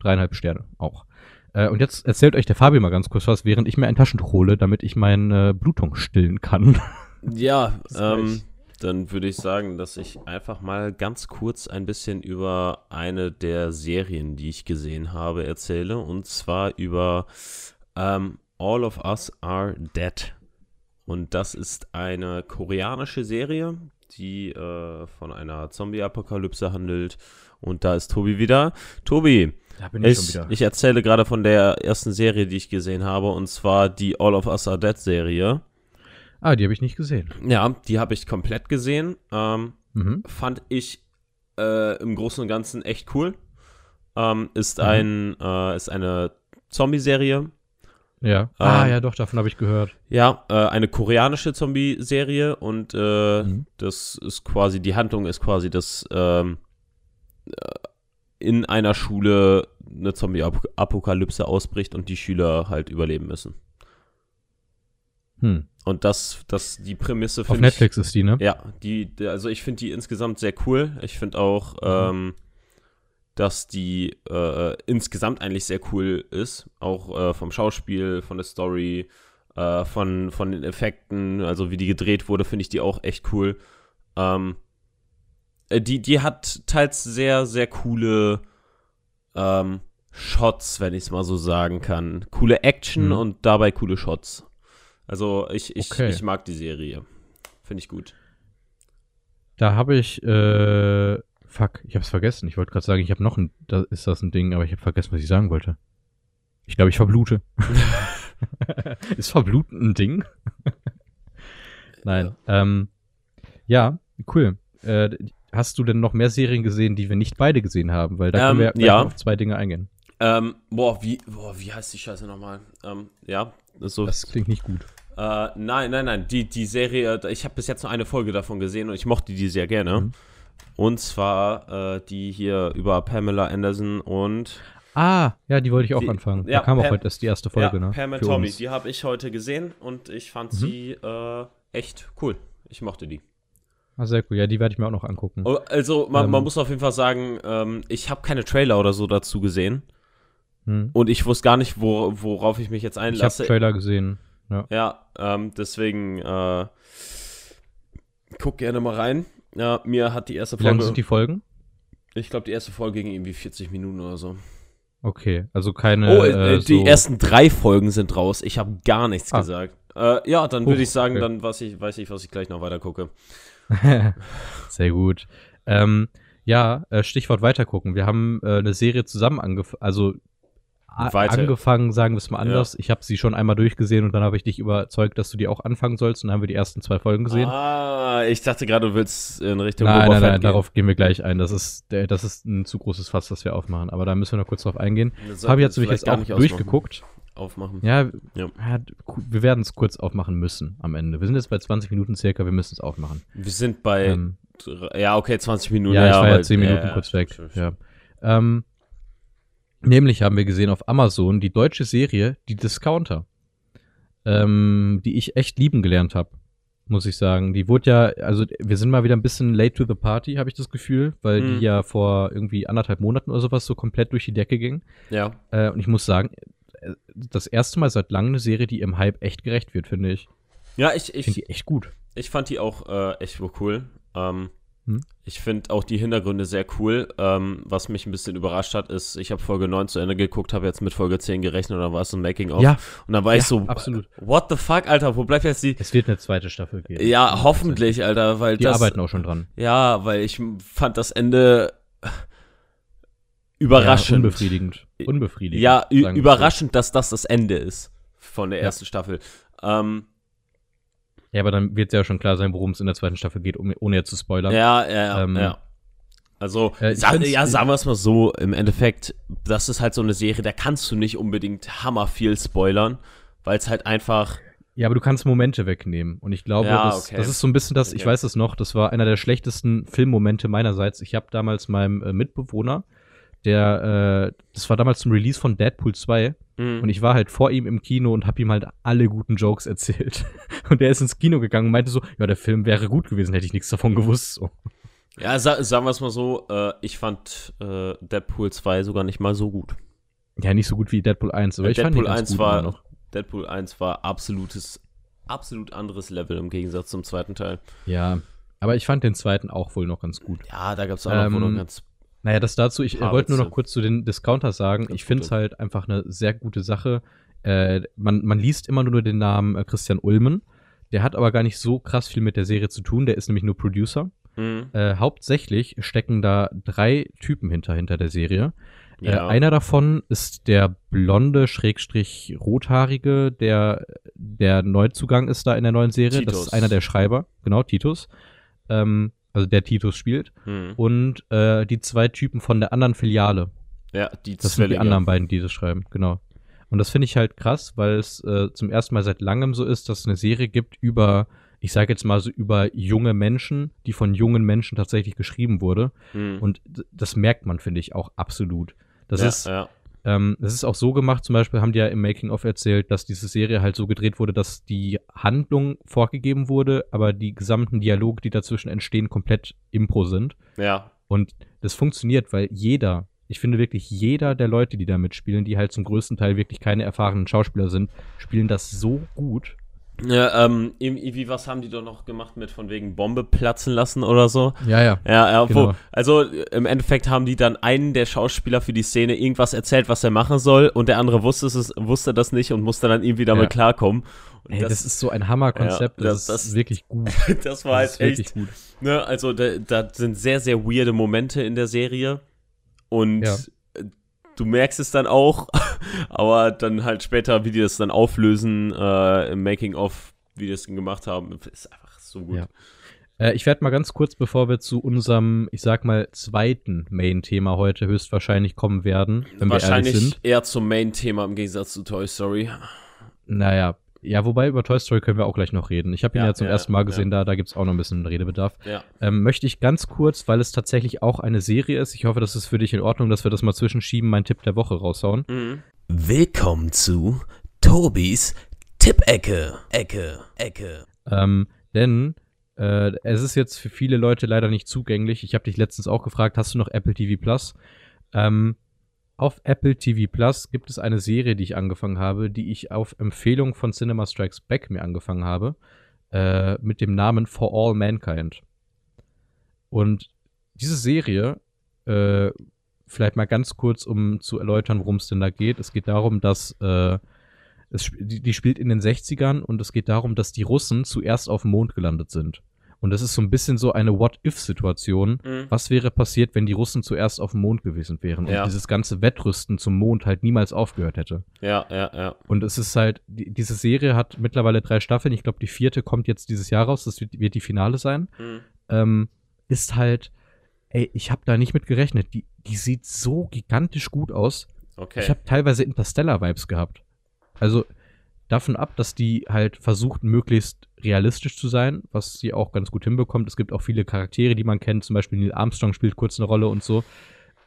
Dreieinhalb Sterne auch. Äh, und jetzt erzählt euch der Fabi mal ganz kurz was, während ich mir ein Taschentuch hole, damit ich meine Blutung stillen kann. Ja, Das ähm. Dann würde ich sagen, dass ich einfach mal ganz kurz ein bisschen über eine der Serien, die ich gesehen habe, erzähle. Und zwar über ähm, All of Us Are Dead. Und das ist eine koreanische Serie, die äh, von einer Zombie-Apokalypse handelt. Und da ist Tobi wieder. Tobi, Da bin ich, ich erzähle gerade von der ersten Serie, die ich gesehen habe, und zwar die All of Us Are Dead Serie. Ah, die habe ich nicht gesehen. Ja, die habe ich komplett gesehen. Ähm, Mhm. fand ich äh, im Großen und Ganzen echt cool. Ähm, ist Mhm. ein äh, ist eine Zombie-Serie. Ja. ah, Ähm, ja, doch, davon habe ich gehört. Ja, äh, eine koreanische Zombie-Serie und äh, Mhm. das ist quasi die Handlung ist quasi, dass ähm, äh, in einer Schule eine Zombie-Apokalypse ausbricht und die Schüler halt überleben müssen. Hm. Und das, das die Prämisse Auf finde ich Netflix ist die, ne? Ja, die, also ich finde die insgesamt sehr cool. Ich finde auch, ähm, dass die äh, insgesamt eigentlich sehr cool ist. Auch äh, vom Schauspiel, von der Story, äh, von, von den Effekten, also wie die gedreht wurde, finde ich die auch echt cool. Ähm, äh, die, die hat teils sehr, sehr coole ähm, Shots, wenn ich es mal so sagen kann. Coole Action Mhm. und dabei coole Shots. Also ich, ich, Okay. ich mag die Serie. Finde ich gut. Da habe ich, äh, fuck, ich habe es vergessen. Ich wollte gerade sagen, ich habe noch ein, da ist das ein Ding, aber ich habe vergessen, was ich sagen wollte. Ich glaube, ich verblute. ist Verbluten ein Ding? Nein. Ähm, ja, cool. Äh, hast du denn noch mehr Serien gesehen, die wir nicht beide gesehen haben? Weil da können Ähm, wir ja ja. auf zwei Dinge eingehen. Ähm, boah, wie, boah, wie heißt die Scheiße nochmal? Ähm, ja, das so. Das klingt nicht gut. Äh, nein, nein, nein. Die, die Serie, ich habe bis jetzt nur eine Folge davon gesehen und ich mochte die sehr gerne. Mhm. Und zwar äh, die hier über Pamela Anderson und Ah, ja, die wollte ich auch Die- anfangen. ja, da kam auch Pam- heute erst die erste Folge, ja, ne? Pam und Tommy. uns. Die habe ich heute gesehen und ich fand Mhm. sie äh, echt cool. Ich mochte die. Ah, sehr cool. Ja, die werde ich mir auch noch angucken. Oh, Also man, man Ähm. muss auf jeden Fall sagen, ähm, ich habe keine Trailer oder so dazu gesehen Hm. und ich wusste gar nicht, wo, worauf ich mich jetzt Ich habe einlasse. Trailer gesehen. Ja, ähm, deswegen äh, guck gerne mal rein. Ja, mir hat die erste Wie lange Folge, sind die Folgen? ich glaube, die erste Folge ging irgendwie 40 Minuten oder so. Okay, also keine. oh, äh, äh, die so ersten drei Folgen sind raus. Ich habe gar nichts Ah. gesagt. Äh, ja, dann würde ich sagen, okay. dann weiß ich, weiß ich, was ich gleich noch weiter gucke. Sehr gut. Ähm, ja, äh, Stichwort weitergucken. Wir haben äh, eine Serie zusammen angefangen, also Weiter- angefangen, sagen wir es mal anders. Ich habe sie schon einmal durchgesehen und dann habe ich dich überzeugt, dass du die auch anfangen sollst und dann haben wir die ersten zwei Folgen gesehen. Ah, ich dachte gerade, du willst in Richtung nein, Boba nein, nein, gehen. darauf gehen wir gleich ein. Das ist, das ist ein zu großes Fass, das wir aufmachen. Aber da müssen wir noch kurz drauf eingehen. Fabi hat nämlich jetzt auch durchgeguckt. Aufmachen. Ja, Ja. ja, wir werden es kurz aufmachen müssen am Ende. Wir sind jetzt bei 20 Minuten circa, wir müssen es aufmachen. Wir sind bei Ähm, Ja, okay, 20 Minuten. Ja, ich war ja aber- 10 Minuten ja, kurz ja, weg. stimmt, stimmt. Ja. Ähm, nämlich haben wir gesehen auf Amazon die deutsche Serie Die Discounter, ähm, die ich echt lieben gelernt habe, muss ich sagen. Die wurde ja, also wir sind mal wieder ein bisschen late to the party, habe ich das Gefühl, weil Mhm. die ja vor irgendwie anderthalb Monaten oder sowas so komplett durch die Decke ging. Ja. Äh, und ich muss sagen, äh, das erste Mal seit langem eine Serie, die im Hype echt gerecht wird, finde ich. Ja, ich, Ich finde die echt gut. ich fand die auch äh, echt cool. Ähm, Hm? Ich finde auch die Hintergründe sehr cool. Ähm, was mich ein bisschen überrascht hat, ist, ich habe Folge 9 zu Ende geguckt, habe jetzt mit Folge 10 gerechnet und dann war es ein Making-of. Ja, Und dann war ich ja, so, absolut. what the fuck, Alter, wo bleibt jetzt die... Es wird eine zweite Staffel geben. Ja, hoffentlich, Alter, weil Die das... arbeiten auch schon dran. Ja, weil ich fand das Ende überraschend. Ja, unbefriedigend. Unbefriedigend. Ja, überraschend, dass das das Ende ist von der Ja. ersten Staffel. Ähm, so. Ja, aber dann wird ja schon klar sein, worum es in der zweiten Staffel geht, um, ohne jetzt zu spoilern. ja, ja, ja, Ähm, ja. Also, äh, ich sa find's- ja, sagen wir es mal so, im Endeffekt, das ist halt so eine Serie, da kannst du nicht unbedingt hammer viel spoilern, weil es halt einfach, Ja, aber du kannst Momente wegnehmen. Und ich glaube, Ja, das, okay. das ist so ein bisschen das, ich Okay. weiß es noch, das war einer der schlechtesten Filmmomente meinerseits. Ich habe damals meinem äh, Mitbewohner, der, äh, das war damals zum Release von Deadpool 2 mh, und ich war halt vor ihm im Kino und habe ihm halt alle guten Jokes erzählt. Und der ist ins Kino gegangen und meinte so, ja, der Film wäre gut gewesen, hätte ich nichts davon gewusst. So. ja, sa sagen wir es mal so, äh, ich fand äh, Deadpool 2 sogar nicht mal so gut. Ja, nicht so gut wie Deadpool 1, aber ich fand Deadpool ihn ganz 1 gut war, noch. Deadpool 1 war absolutes, absolut anderes Level im Gegensatz zum zweiten Teil. Ja, aber ich fand den zweiten auch wohl noch ganz gut. Ja, da gab es auch Ähm, noch ganz Naja, das dazu, ich äh, wollte nur noch kurz zu den Discounters sagen. Ganz ich finde es halt einfach eine sehr gute Sache. Äh, man, man liest immer nur den Namen äh, Christian Ulmen. Der hat aber gar nicht so krass viel mit der Serie zu tun. Der ist nämlich nur Producer. Mhm. Äh, hauptsächlich stecken da drei Typen hinter, hinter der Serie. Äh, Ja. einer davon ist der blonde, schrägstrich rothaarige, der, der Neuzugang ist da in der neuen Serie. Das Titus. ist einer der Schreiber, genau, Titus. Ähm, also der Titus spielt. Mhm. Und äh, die zwei Typen von der anderen Filiale. Ja, die Das sind die Zwillinge. anderen beiden, die das schreiben, genau. Und das finde ich halt krass, weil es äh, zum ersten Mal seit langem so ist, dass es eine Serie gibt über, ich sage jetzt mal so über junge Menschen, die von jungen Menschen tatsächlich geschrieben wurde. Mhm. Und das merkt man, finde ich, auch absolut. Das ja, ist, ja. Ähm, das ist auch so gemacht, zum Beispiel haben die ja im Making-of erzählt, dass diese Serie halt so gedreht wurde, dass die Handlung vorgegeben wurde, aber die gesamten Dialoge, die dazwischen entstehen, komplett Impro sind. ja. Und das funktioniert, weil jeder, ich finde wirklich jeder der Leute, die da mitspielen, die halt zum größten Teil wirklich keine erfahrenen Schauspieler sind, spielen das so gut. Ja, ähm, irgendwie, was haben die doch noch gemacht mit von wegen Bombe platzen lassen oder so? Ja, ja. Ja, ja, Genau. wo, also im Endeffekt haben die dann einen der Schauspieler für die Szene irgendwas erzählt, was er machen soll, und der andere wusste es, wusste das nicht und musste dann irgendwie damit Ja. klarkommen. Ey, das, ist so ein Hammerkonzept, Ja, das, das- ist das- wirklich gut. das war Das halt echt, gut. ne, also da, da sind sehr, sehr weirde Momente in der Serie und du merkst es dann auch, aber dann halt später, wie die das dann auflösen äh, im Making-of, wie die das gemacht haben, ist einfach so gut. Ja. Äh, ich werde mal ganz kurz, bevor wir zu unserem, ich sag mal, zweiten Main-Thema heute höchstwahrscheinlich kommen werden, wenn wir ehrlich Wahrscheinlich sind. eher zum Main-Thema im Gegensatz zu Toy Story. Naja, ja, wobei über Toy Story können wir auch gleich noch reden. Ich habe ihn Ja, ja, zum ja, ersten Mal ja. gesehen, da, da gibt's auch noch ein bisschen Redebedarf. Ja. Ähm, möchte ich ganz kurz, weil es tatsächlich auch eine Serie ist, ich hoffe, das ist für dich in Ordnung, dass wir das mal zwischenschieben, meinen Tipp der Woche raushauen. Mhm. Willkommen zu Tobis Tippecke. Ecke, Ecke. Ähm, denn äh, es ist jetzt für viele Leute leider nicht zugänglich. Ich habe dich letztens auch gefragt, hast du noch Apple TV Plus? Ähm, auf Apple TV Plus gibt es eine Serie, die ich angefangen habe, die ich auf Empfehlung von Cinema Strikes Back mir angefangen habe, äh, mit dem Namen For All Mankind. Und diese Serie, äh, vielleicht mal ganz kurz, um zu erläutern, worum es denn da geht. Es geht darum, dass äh, es, die, die spielt in den 60ern und es geht darum, dass die Russen zuerst auf dem Mond gelandet sind. Und das ist so ein bisschen so eine What-If-Situation. Mhm. Was wäre passiert, wenn die Russen zuerst auf dem Mond gewesen wären Ja. und dieses ganze Wettrüsten zum Mond halt niemals aufgehört hätte? Ja, ja, ja. Und es ist halt, die, diese Serie hat mittlerweile drei Staffeln. Ich glaube, die vierte kommt jetzt dieses Jahr raus. Das wird, wird die Finale sein. Mhm. Ähm, ist halt, ey, ich habe da nicht mit gerechnet. Die, die sieht so gigantisch gut aus. Okay. Ich habe teilweise Interstellar-Vibes gehabt. Also davon ab, dass die halt versucht, möglichst realistisch zu sein, was sie auch ganz gut hinbekommt. Es gibt auch viele Charaktere, die man kennt, zum Beispiel Neil Armstrong spielt kurz eine Rolle und so.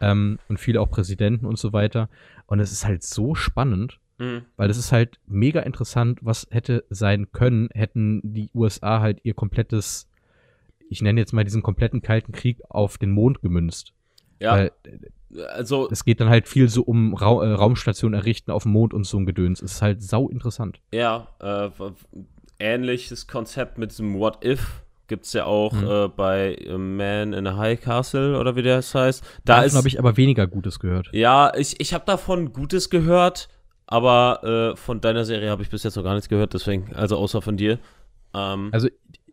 Ähm, und viele auch Präsidenten und so weiter. Und es ist halt so spannend, Mhm. weil es ist halt mega interessant, was hätte sein können, hätten die USA halt ihr komplettes, ich nenne jetzt mal diesen kompletten Kalten Krieg auf den Mond gemünzt. Ja, Weil also es geht dann halt viel so um Ra äh, Raumstationen errichten auf dem Mond und so ein Gedöns. Es ist halt sau interessant. Ja, äh, ähnliches Konzept mit diesem What If gibt es ja auch Mhm. äh, bei äh, Man in a High Castle oder wie das heißt. Da Davon habe ich aber weniger Gutes gehört. ja, ich, ich habe davon Gutes gehört, aber äh, von deiner Serie habe ich bis jetzt noch gar nichts gehört, deswegen, also außer von dir. Ähm, Also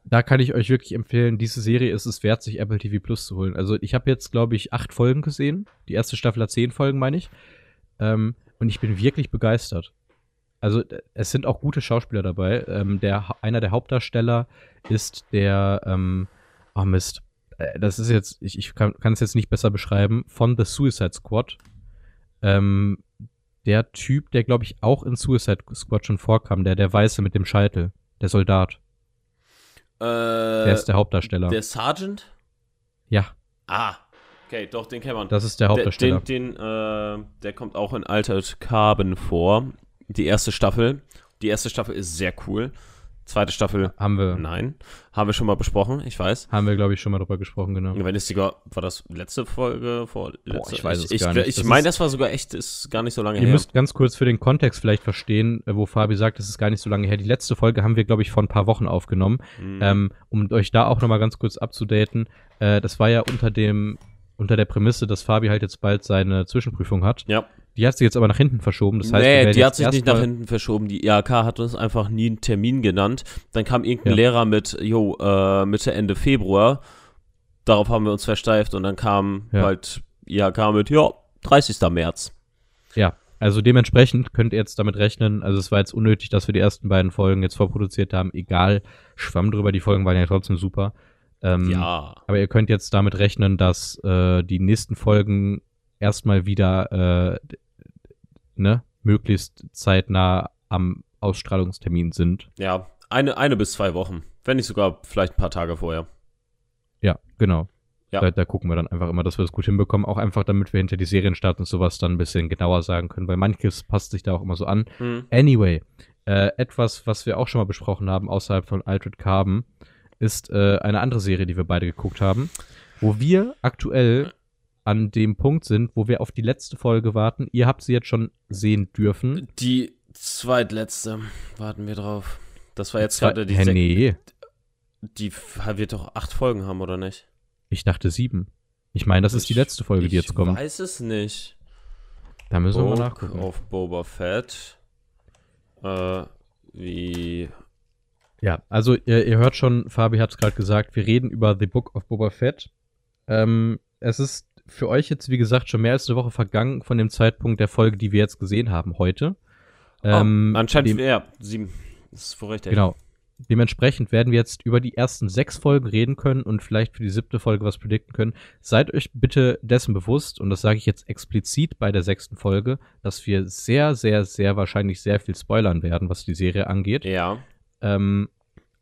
da kann ich euch wirklich empfehlen, diese Serie ist es wert, sich Apple TV Plus zu holen. Also ich habe jetzt, glaube ich, acht Folgen gesehen. Die erste Staffel hat zehn Folgen, meine ich. Ähm, und ich bin wirklich begeistert. Also äh, es sind auch gute Schauspieler dabei. Ähm, der, einer der Hauptdarsteller ist der, ähm, oh Mist, Äh, das ist jetzt, ich, ich kann kann es jetzt nicht besser beschreiben, von The Suicide Squad. Ähm, der Typ, der, glaube ich, auch in Suicide Squad schon vorkam, der, der Weiße mit dem Scheitel, der Soldat. äh, Der ist der Hauptdarsteller. der Sergeant? ja, Ah, okay, doch, den kennt man. das ist der Hauptdarsteller. Den, den, äh, der kommt auch in Altered Carbon vor. Die erste Staffel. Die erste Staffel ist sehr cool. Zweite Staffel, haben wir, nein. Haben wir schon mal besprochen, ich weiß. haben wir, glaube ich, schon mal drüber gesprochen, genau. Wenn es sogar, war das letzte Folge vor letzte? ich weiß es ich, gar ich, nicht. Ich meine, das war sogar echt, ist gar nicht so lange Ihr her. müsst ganz kurz für den Kontext vielleicht verstehen, äh, wo Fabi sagt, das ist gar nicht so lange her. Die letzte Folge haben wir, glaube ich, vor ein paar Wochen aufgenommen. Mhm. Ähm, um euch da auch nochmal ganz kurz abzudaten. Äh, das war ja unter dem, unter der Prämisse, dass Fabi halt jetzt bald seine Zwischenprüfung hat. ja. Die hat sich jetzt aber nach hinten verschoben. Das heißt, nee, die hat sich nicht nach hinten verschoben. Die IHK hat uns einfach nie einen Termin genannt. Dann kam irgendein Ja. Lehrer mit, jo, äh, Mitte, Ende Februar. Darauf haben wir uns versteift und dann kam Ja. halt IHK mit, ja, 30. März. Ja, also dementsprechend könnt ihr jetzt damit rechnen. Also es war jetzt unnötig, dass wir die ersten beiden Folgen jetzt vorproduziert haben. Egal, schwamm drüber, die Folgen waren ja trotzdem super. Ähm, Ja. Aber ihr könnt jetzt damit rechnen, dass äh, die nächsten Folgen erstmal wieder äh, ne, möglichst zeitnah am Ausstrahlungstermin sind. Ja, eine, eine bis zwei Wochen. Wenn nicht sogar vielleicht ein paar Tage vorher. Ja, genau. Ja. Da, da gucken wir dann einfach immer, dass wir das gut hinbekommen. Auch einfach, damit wir hinter die Serienstarts und sowas dann ein bisschen genauer sagen können, weil manches passt sich da auch immer so an. Hm. Anyway, äh, etwas, was wir auch schon mal besprochen haben, außerhalb von Altered Carbon, ist äh, eine andere Serie, die wir beide geguckt haben, wo wir aktuell an dem Punkt sind, wo wir auf die letzte Folge warten. Ihr habt sie jetzt schon sehen dürfen. Die zweitletzte. Warten wir drauf. Das war jetzt Zwei- gerade die. Hä, nee, Die wird doch acht Folgen haben, oder nicht? ich dachte sieben. Ich meine, das ist die letzte Folge, die jetzt kommt. Ich weiß es nicht. Da müssen wir mal Book nachgucken. of Boba Fett. Äh, wie. Ja, also ihr, ihr hört schon, Fabi hat es gerade gesagt, wir reden über The Book of Boba Fett. Ähm, es ist für euch jetzt, wie gesagt, schon mehr als eine Woche vergangen von dem Zeitpunkt der Folge, die wir jetzt gesehen haben heute. Ähm, oh, anscheinend, dem- ja, sieben. Das ist voll richtig. Genau. Dementsprechend werden wir jetzt über die ersten sechs Folgen reden können und vielleicht für die siebte Folge was predikten können. Seid euch bitte dessen bewusst, und das sage ich jetzt explizit bei der sechsten Folge, dass wir sehr, sehr, sehr wahrscheinlich sehr viel spoilern werden, was die Serie angeht. Ja. Ähm,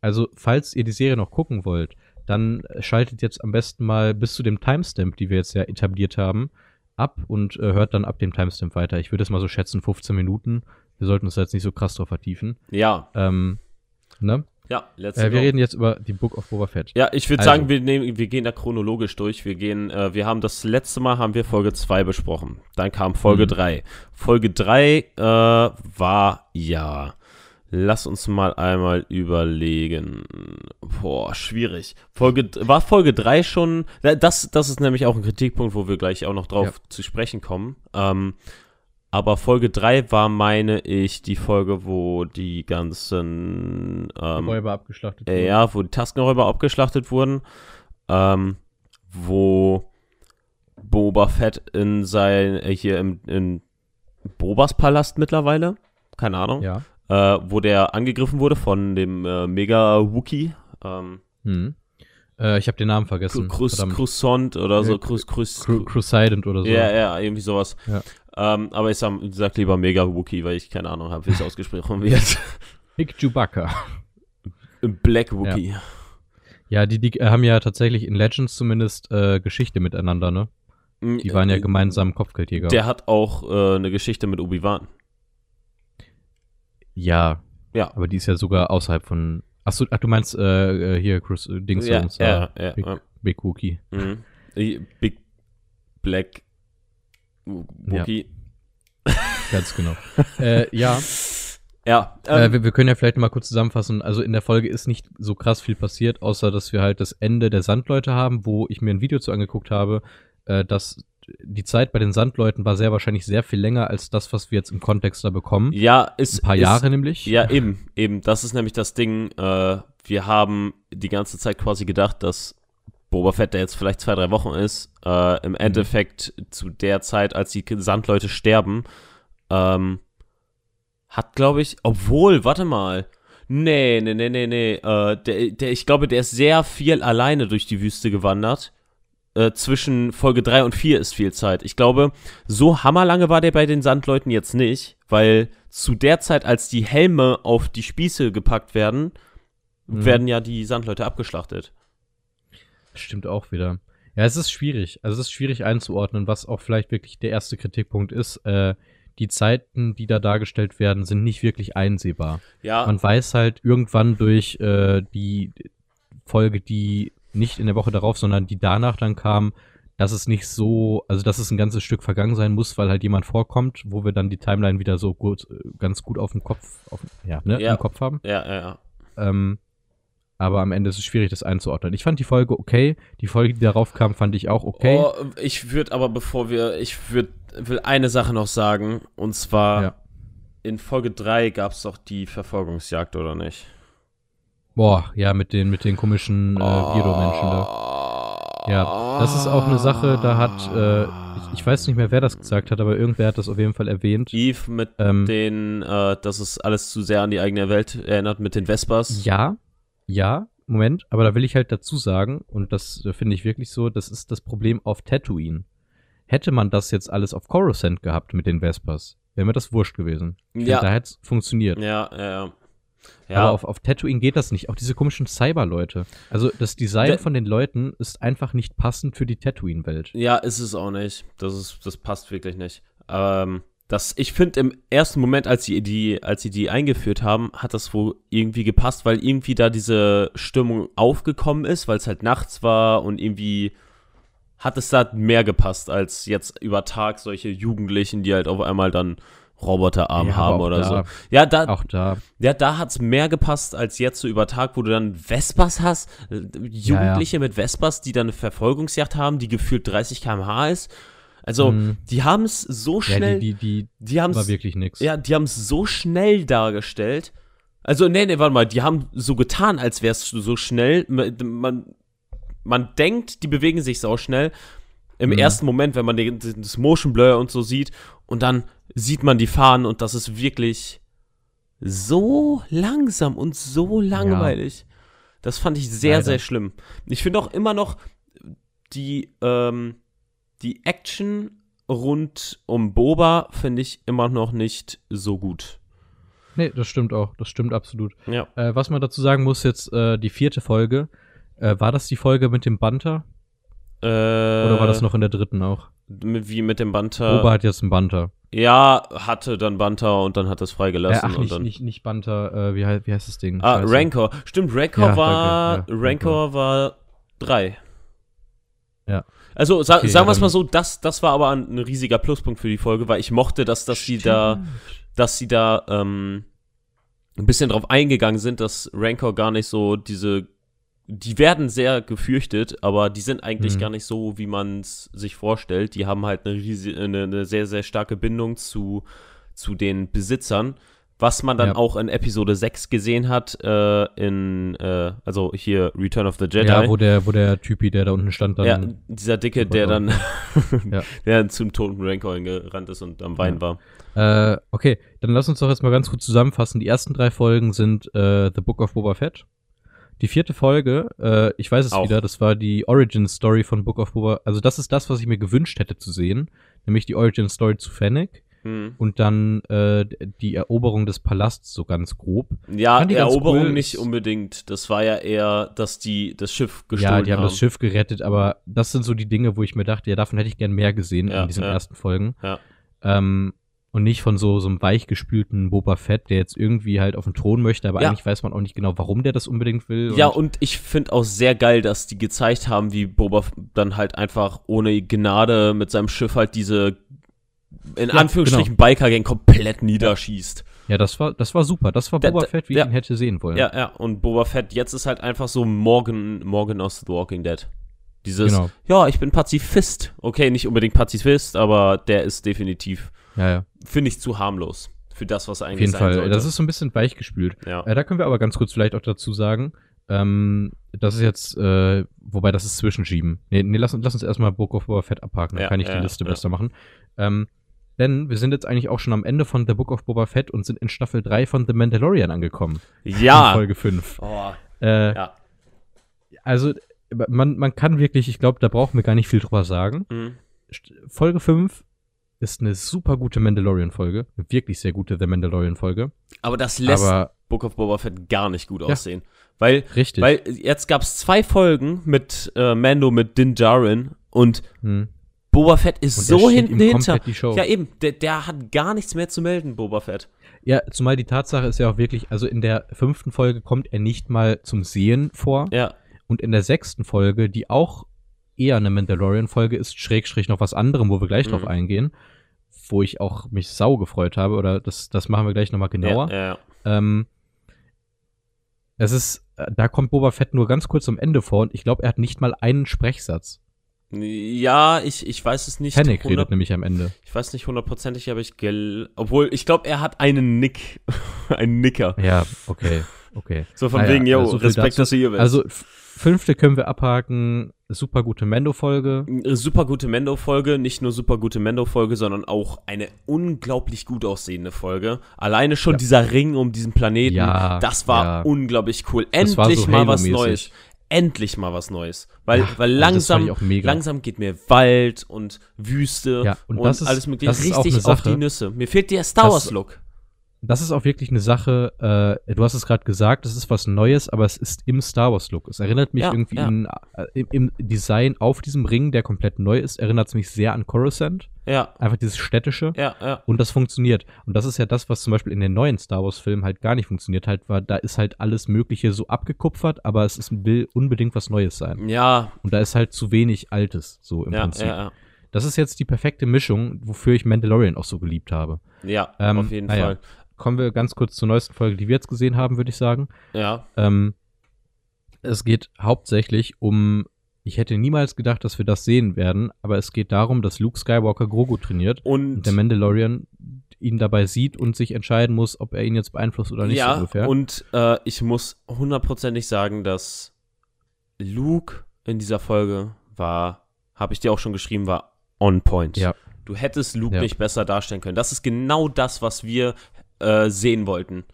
also, falls ihr die Serie noch gucken wollt, dann schaltet jetzt am besten mal bis zu dem Timestamp, die wir jetzt ja etabliert haben, ab und äh, hört dann ab dem Timestamp weiter. Ich würde es mal so schätzen, 15 Minuten. Wir sollten uns da jetzt nicht so krass drauf vertiefen. Ja. Ähm, ne? Ja, let's Äh, wir go. reden jetzt über die Book of Boba Fett. Ja, ich würde Also. sagen, wir, nehmen, wir gehen da chronologisch durch. Wir gehen, äh, wir haben das letzte Mal haben wir Folge 2 besprochen. Dann kam Folge Mhm. 3. Folge 3 äh, war ja. Lass uns mal einmal überlegen. Boah, schwierig. Folge, war Folge 3 schon. Das, das ist nämlich auch ein Kritikpunkt, wo wir gleich auch noch drauf Ja. zu sprechen kommen. Ähm, aber Folge 3 war, meine ich, die Folge, wo die ganzen ähm, Räuber abgeschlachtet. äh, wurden. ja, wo die Taskenräuber abgeschlachtet wurden, ähm, wo Boba Fett in sein, äh, hier im, in Bobas Palast mittlerweile, keine Ahnung, Ja. Äh, wo der angegriffen wurde von dem äh, Mega-Wookie, ähm, Hm. Äh, ich habe den Namen vergessen. Crus, oder so, Äh, Crus, Crus, Cru Crusadent oder so. ja, ja, irgendwie sowas. Ja. Ähm, aber ich sag, sag lieber Mega-Wookie, weil ich keine Ahnung habe, wie es ausgesprochen wird. Big Chewbacca. Black Wookie. Ja, die, die äh, haben ja tatsächlich in Legends zumindest äh, Geschichte miteinander, ne? Die waren ja gemeinsam Kopfgeldjäger. Der hat auch äh, eine Geschichte mit Obi-Wan. Ja, Ja. aber die ist ja sogar außerhalb von. Achso, ach, du meinst äh, äh, hier Chris äh, Dings Ja, und, ja, ja, Big, ja. Big Wookie. Mhm. Big Black Wookie. Ganz genau. äh, ja, Ja. äh, ähm, wir, wir können ja vielleicht mal kurz zusammenfassen. Also in der Folge ist nicht so krass viel passiert, außer dass wir halt das Ende der Sandleute haben, wo ich mir ein Video zu angeguckt habe, äh, dass die Zeit bei den Sandleuten war sehr wahrscheinlich sehr viel länger als das, was wir jetzt im Kontext da bekommen. ja, ist Ein paar ist, Jahre nämlich. Ja, eben, eben. Das ist nämlich das Ding. Äh, wir haben die ganze Zeit quasi gedacht, dass Boba Fett, der jetzt vielleicht zwei, drei Wochen ist, äh, Mhm. im Endeffekt zu der Zeit, als die Sandleute sterben, ähm, hat, glaube ich, obwohl, warte mal. Nee, nee, nee, nee, nee. Äh, der, der, ich glaube, der ist sehr viel alleine durch die Wüste gewandert. Äh, zwischen Folge 3 und 4 ist viel Zeit. Ich glaube, so hammerlange war der bei den Sandleuten jetzt nicht, weil zu der Zeit, als die Helme auf die Spieße gepackt werden, Mhm. werden ja die Sandleute abgeschlachtet. Stimmt auch wieder. Ja, es ist schwierig. Also es ist schwierig einzuordnen, was auch vielleicht wirklich der erste Kritikpunkt ist. Äh, die Zeiten, die da dargestellt werden, sind nicht wirklich einsehbar. Ja, Man weiß halt irgendwann durch äh, die Folge, die nicht in der Woche darauf, sondern die danach dann kam, dass es nicht so, also dass es ein ganzes Stück vergangen sein muss, weil halt jemand vorkommt, wo wir dann die Timeline wieder so gut, ganz gut auf dem Kopf, auf, ja, ne, Ja. im Kopf haben. ja, ja, ja. Ähm, aber am Ende ist es schwierig, das einzuordnen. Ich fand die Folge okay. Die Folge, die darauf kam, fand ich auch okay. Oh, ich würde aber, bevor wir, ich würd, will eine Sache noch sagen, und zwar Ja. in Folge 3 gab es doch die Verfolgungsjagd, oder nicht? Boah, ja, mit den, mit den komischen äh, Weirdo-Menschen da. Ja, das ist auch eine Sache, da hat, äh, ich, ich weiß nicht mehr, wer das gesagt hat, aber irgendwer hat das auf jeden Fall erwähnt. Eve mit Ähm, den, äh, dass es alles zu sehr an die eigene Welt erinnert, mit den Vespas. Ja, ja, Moment, aber da will ich halt dazu sagen, und das äh, finde ich wirklich so, das ist das Problem auf Tatooine. Hätte man das jetzt alles auf Coruscant gehabt mit den Vespers, wäre mir das wurscht gewesen. Ich Ja. find, Da hätte es funktioniert. Ja, ja, ja. Aber Ja, auf, auf Tatooine geht das nicht. Auch diese komischen Cyber-Leute. Also das Design Der- von den Leuten ist einfach nicht passend für die Tatooine-Welt. ja, ist es auch nicht. Das ist, das passt wirklich nicht. Ähm, das, ich finde im ersten Moment, als sie die, als sie die eingeführt haben, hat das wohl irgendwie gepasst, weil irgendwie da diese Stimmung aufgekommen ist, weil es halt nachts war und irgendwie hat es da mehr gepasst als jetzt über Tag solche Jugendlichen, die halt auf einmal dann Roboterarm Ja, haben oder da- so. Ja, da, Auch da. Ja, da hat's mehr gepasst als jetzt so über Tag, wo du dann Vespas hast. Jugendliche mit Vespas, die dann eine Verfolgungsjagd haben, die gefühlt 30 km/h ist. Also, Mhm. die haben es so Ja, schnell, die, die, die, die haben war es, wirklich nix. ja, die haben es so schnell dargestellt. Also, nee, nee, warte mal, die haben so getan, als wäre es so schnell. Man, man, denkt, die bewegen sich sau schnell. Im Mhm. ersten Moment, wenn man den, das Motion Blur und so sieht, und dann sieht man die fahren und das ist wirklich so langsam und so langweilig. Das fand ich sehr, Leider. sehr schlimm. Ich finde auch immer noch die, ähm, die Action rund um Boba finde ich immer noch nicht so gut. Nee, das stimmt auch. Das stimmt absolut. Ja. Äh, was man dazu sagen muss, jetzt äh, die vierte Folge. Äh, war das die Folge mit dem Banter? Äh, Oder war das noch in der dritten auch? mit- wie mit dem Banter? Boba hat jetzt einen Banter. Ja, hatte dann Banter und dann hat Äh, freigelassen. ach, und nicht, nicht, nicht Banter. Äh, wie, heißt, wie heißt das Ding? ah. Rancor. Stimmt, Rancor Ja, war, danke, ja, Rancor war drei. Ja. Also sa Okay, sagen wir es mal so, das, das war aber ein, ein riesiger Pluspunkt für die Folge, weil ich mochte, dass, dass sie da, dass sie da ähm, ein bisschen drauf eingegangen sind, dass Rancor gar nicht so diese, die werden sehr gefürchtet, aber die sind eigentlich Mhm. gar nicht so, wie man es sich vorstellt. Die haben halt eine, eine, eine sehr, sehr starke Bindung zu, zu den Besitzern. Was man dann Ja. auch in Episode 6 gesehen hat, äh, in, äh, also hier Return of the Jedi. Ja, wo der, wo der Typi, der da unten stand, dann. Ja, dieser Dicke, der dann, Ja. der dann zum toten Rancor hingerannt ist und am Wein war. Äh, okay, dann lass uns doch jetzt mal ganz gut zusammenfassen. Die ersten drei Folgen sind äh, The Book of Boba Fett. Die vierte Folge, äh, ich weiß es Auch. wieder, das war die Origin Story von Book of Boba. Also das ist das, was ich mir gewünscht hätte zu sehen, nämlich die Origin Story zu Fennec. Hm. und dann äh, die Eroberung des Palasts so ganz grob. Ja, die Eroberung cool. nicht unbedingt. Das war ja eher, dass die das Schiff gestohlen Ja, die haben, das Schiff gerettet, aber das sind so die Dinge, wo ich mir dachte, ja, davon hätte ich gern mehr gesehen Ja, in diesen ja. ersten Folgen. Ja. Ähm, und nicht von so, so einem weichgespülten Boba Fett, der jetzt irgendwie halt auf den Thron möchte, aber Ja. eigentlich weiß man auch nicht genau, warum der das unbedingt will. Ja, und ich finde auch sehr geil, dass die gezeigt haben, wie Boba dann halt einfach ohne Gnade mit seinem Schiff halt diese in Ja, Anführungsstrichen Biker-Gang komplett niederschießt. ja, das war, das war super. Das war Da- Boba da- Fett, wie ja. ich ihn hätte sehen wollen. Ja, ja, und Boba Fett jetzt ist halt einfach so Morgan, Morgan aus The Walking Dead. Dieses, Genau. ja, ich bin Pazifist. Okay, nicht unbedingt Pazifist, aber der ist definitiv, ja, ja. finde ich, zu harmlos für das, was er Auf eigentlich jeden sein Fall. sollte. Das ist so ein bisschen weichgespült. ja. Äh, da können wir aber ganz kurz vielleicht auch dazu sagen, ähm, das ist jetzt, äh, wobei das ist Zwischenschieben. Nee, nee lass, lass uns erstmal Book of Boba Fett abhaken, dann Ja, kann ich ja, die Liste besser machen. Ähm, denn wir sind jetzt eigentlich auch schon am Ende von The Book of Boba Fett und sind in Staffel 3 von The Mandalorian angekommen. In ja. Folge 5. Oh, Äh, ja. Also, man, man kann wirklich, ich glaube, da brauchen wir gar nicht viel drüber sagen. Mhm. Folge 5 ist eine super gute Mandalorian-Folge. Eine wirklich sehr gute The Mandalorian-Folge. Aber das lässt Aber Book of Boba Fett gar nicht gut Ja. aussehen. Weil, richtig. weil jetzt gab es zwei Folgen mit äh, Mando, mit Din Djarin und hm. Boba Fett ist so hinten ihm hinter. komplett die Show. Ja, eben, der, der hat gar nichts mehr zu melden, Boba Fett. Ja, zumal die Tatsache ist ja auch wirklich, also in der fünften Folge kommt er nicht mal zum Sehen vor. Ja, Und in der sechsten Folge, die auch eher eine Mandalorian-Folge ist, Schrägstrich noch was anderem, wo wir gleich drauf Mhm. eingehen, wo ich auch mich sau gefreut habe, oder das, das machen wir gleich nochmal genauer. Ja, ja, Ähm, es ist, äh, da kommt Boba Fett nur ganz kurz am Ende vor und ich glaube, er hat nicht mal einen Sprechsatz. ja ich, ich weiß es nicht. Fennec 100 redet nämlich am Ende. Ich weiß nicht hundertprozentig, aber ich gel obwohl ich glaube, er hat einen Nick, einen Nicker. Ja, okay, okay. So von Naja, wegen, yo, äh, so Respekt, dazu. dass du hier bist. Also, fünfte können wir abhaken, super gute Mendo-Folge. Eine super gute Mendo-Folge, nicht nur super gute Mendo-Folge, sondern auch eine unglaublich gut aussehende Folge. Alleine schon Ja. dieser Ring um diesen Planeten, Ja, das war ja. unglaublich cool. Endlich so mal was. Neues. Endlich mal was Neues. Weil, Ja, weil also langsam, langsam geht mir Wald und Wüste Ja, und das ist- alles mögliche richtig auf die. Nüsse. Mir fehlt der Star Wars-Look. Das ist auch wirklich eine Sache, äh, du hast es gerade gesagt, es ist was Neues, aber es ist im Star Wars-Look. Es erinnert mich Ja, irgendwie ja. In, äh, im, im Design auf diesem Ring, der komplett neu ist, erinnert es mich sehr an Coruscant. Ja, Einfach dieses städtische. ja, ja. Und das funktioniert. Und das ist ja das, was zum Beispiel in den neuen Star Wars-Filmen halt gar nicht funktioniert halt, war, da ist halt alles Mögliche so abgekupfert, aber es ist, will unbedingt was Neues sein. Ja, Und da ist halt zu wenig Altes, so im ja, Prinzip. ja, ja. Das ist jetzt die perfekte Mischung, wofür ich Mandalorian auch so geliebt habe. Ja, Ähm, auf jeden naja. Fall. Kommen wir ganz kurz zur neuesten Folge, die wir jetzt gesehen haben, würde ich sagen. Ja, Ähm, es geht hauptsächlich um, ich hätte niemals gedacht, dass wir das sehen werden, aber es geht darum, dass Luke Skywalker Grogu trainiert und und der Mandalorian ihn dabei sieht und sich entscheiden muss, ob er ihn jetzt beeinflusst oder nicht ja, so ungefähr. und äh, ich muss hundertprozentig sagen, dass Luke in dieser Folge war, habe ich dir auch schon geschrieben, war on point. Ja. Du hättest Luke Ja. nicht besser darstellen können. Das ist genau das, was wir äh, sehen wollten.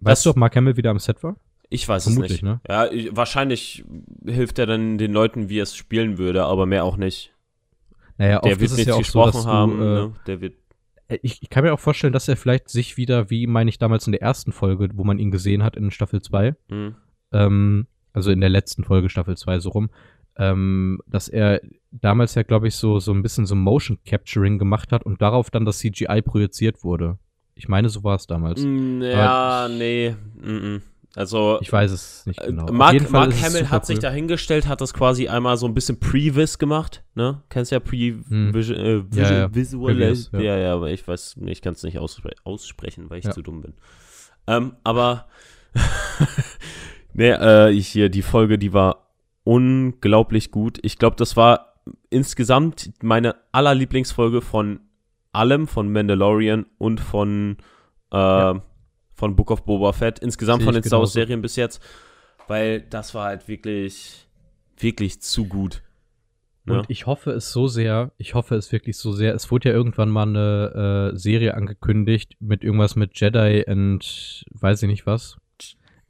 weißt das- du, ob Mark Hamill wieder am Set war? Ich weiß Vermutlich, es nicht. ne? Ja, ich- wahrscheinlich hilft er dann den Leuten, wie er es spielen würde, aber mehr auch nicht. Naja, Der wird nicht ja auch so, gesprochen du, haben. äh, ne? Der wird. ich, ich kann mir auch vorstellen, dass er vielleicht sich wieder, wie meine ich damals in der ersten Folge, wo man ihn gesehen hat in Staffel 2, Hm. ähm, also in der letzten Folge Staffel 2 so rum, ähm, dass er damals ja, glaube ich, so, so ein bisschen so Motion Capturing gemacht hat und darauf dann das CGI projiziert wurde. Ich meine, so war es damals. Mm, Ja, nee. mm. Also, Ich weiß es nicht äh, genau. Mark, Mark Hamill hat sich cool. dahingestellt, hat das quasi einmal so ein bisschen Previs gemacht, ne? Kennst ja Pre Hm. Äh, Ja, ja. Previous, ja. ja. ja, aber ich weiß, ich kann es nicht ausspre aussprechen, weil ich Ja. zu dumm bin. Ähm, aber nee, äh, ich hier die Folge, die war unglaublich gut. Ich glaube, das war insgesamt meine allerlieblingsfolge von allem, von Mandalorian und von äh, Ja. von Book of Boba Fett. Insgesamt von den Star Wars. Serien bis jetzt, weil das war halt wirklich, wirklich zu gut. Ne? Und ich hoffe es so sehr, ich hoffe es wirklich so sehr. Es wurde ja irgendwann mal eine äh, Serie angekündigt mit irgendwas mit Jedi und weiß ich nicht was.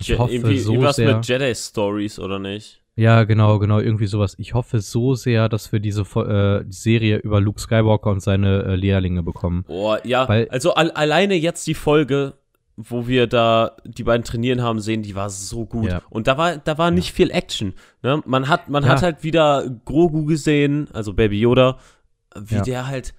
Ich Je- hoffe irgendwie, so irgendwas sehr. mit Jedi Stories oder nicht? Ja, genau, genau, irgendwie sowas. Ich hoffe so sehr, dass wir diese äh, Serie über Luke Skywalker und seine äh, Lehrlinge bekommen. Boah, ja, Weil- also al alleine jetzt die Folge, wo wir da die beiden trainieren haben sehen, die war so gut. Ja. Und da war, da war nicht viel Action. Ne? Man hat, man Ja. hat halt wieder Grogu gesehen, also Baby Yoda, wie Ja. der halt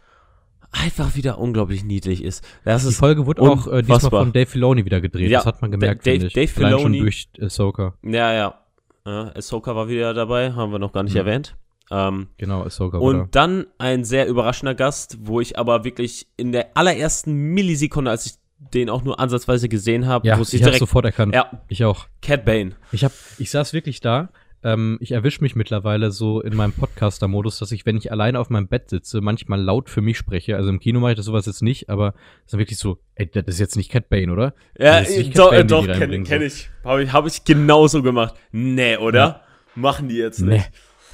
einfach wieder unglaublich niedlich ist. Das Die ist Folge wurde auch äh, diesmal von Dave Filoni wieder gedreht. Ja, das hat man gemerkt, Dave- finde ich. Dave Allein schon Filoni- durch Ahsoka. Ja, ja. Ja Ahsoka war wieder dabei, haben wir noch gar nicht Mhm. erwähnt. Ähm, Genau, Ahsoka war und dann ein sehr überraschender Gast, wo ich aber wirklich in der allerersten Millisekunde, als ich den auch nur ansatzweise gesehen habe, Ja, wusste ich direkt, sofort erkannt. ja, Ich auch. Cat Bane. Ich hab, ich saß wirklich da. Ähm, ich erwische mich mittlerweile so in meinem Podcaster-Modus, dass ich, wenn ich alleine auf meinem Bett sitze, manchmal laut für mich spreche. Also im Kino mache ich das sowas jetzt nicht, aber es ist dann wirklich so, ey, das ist jetzt nicht Cat Bane, oder? Ja, ist nicht doch, Bane, äh, doch kenne kenn ich. Habe ich, hab ich genauso gemacht. Nee, oder? Ja. Machen die jetzt Nee. nicht.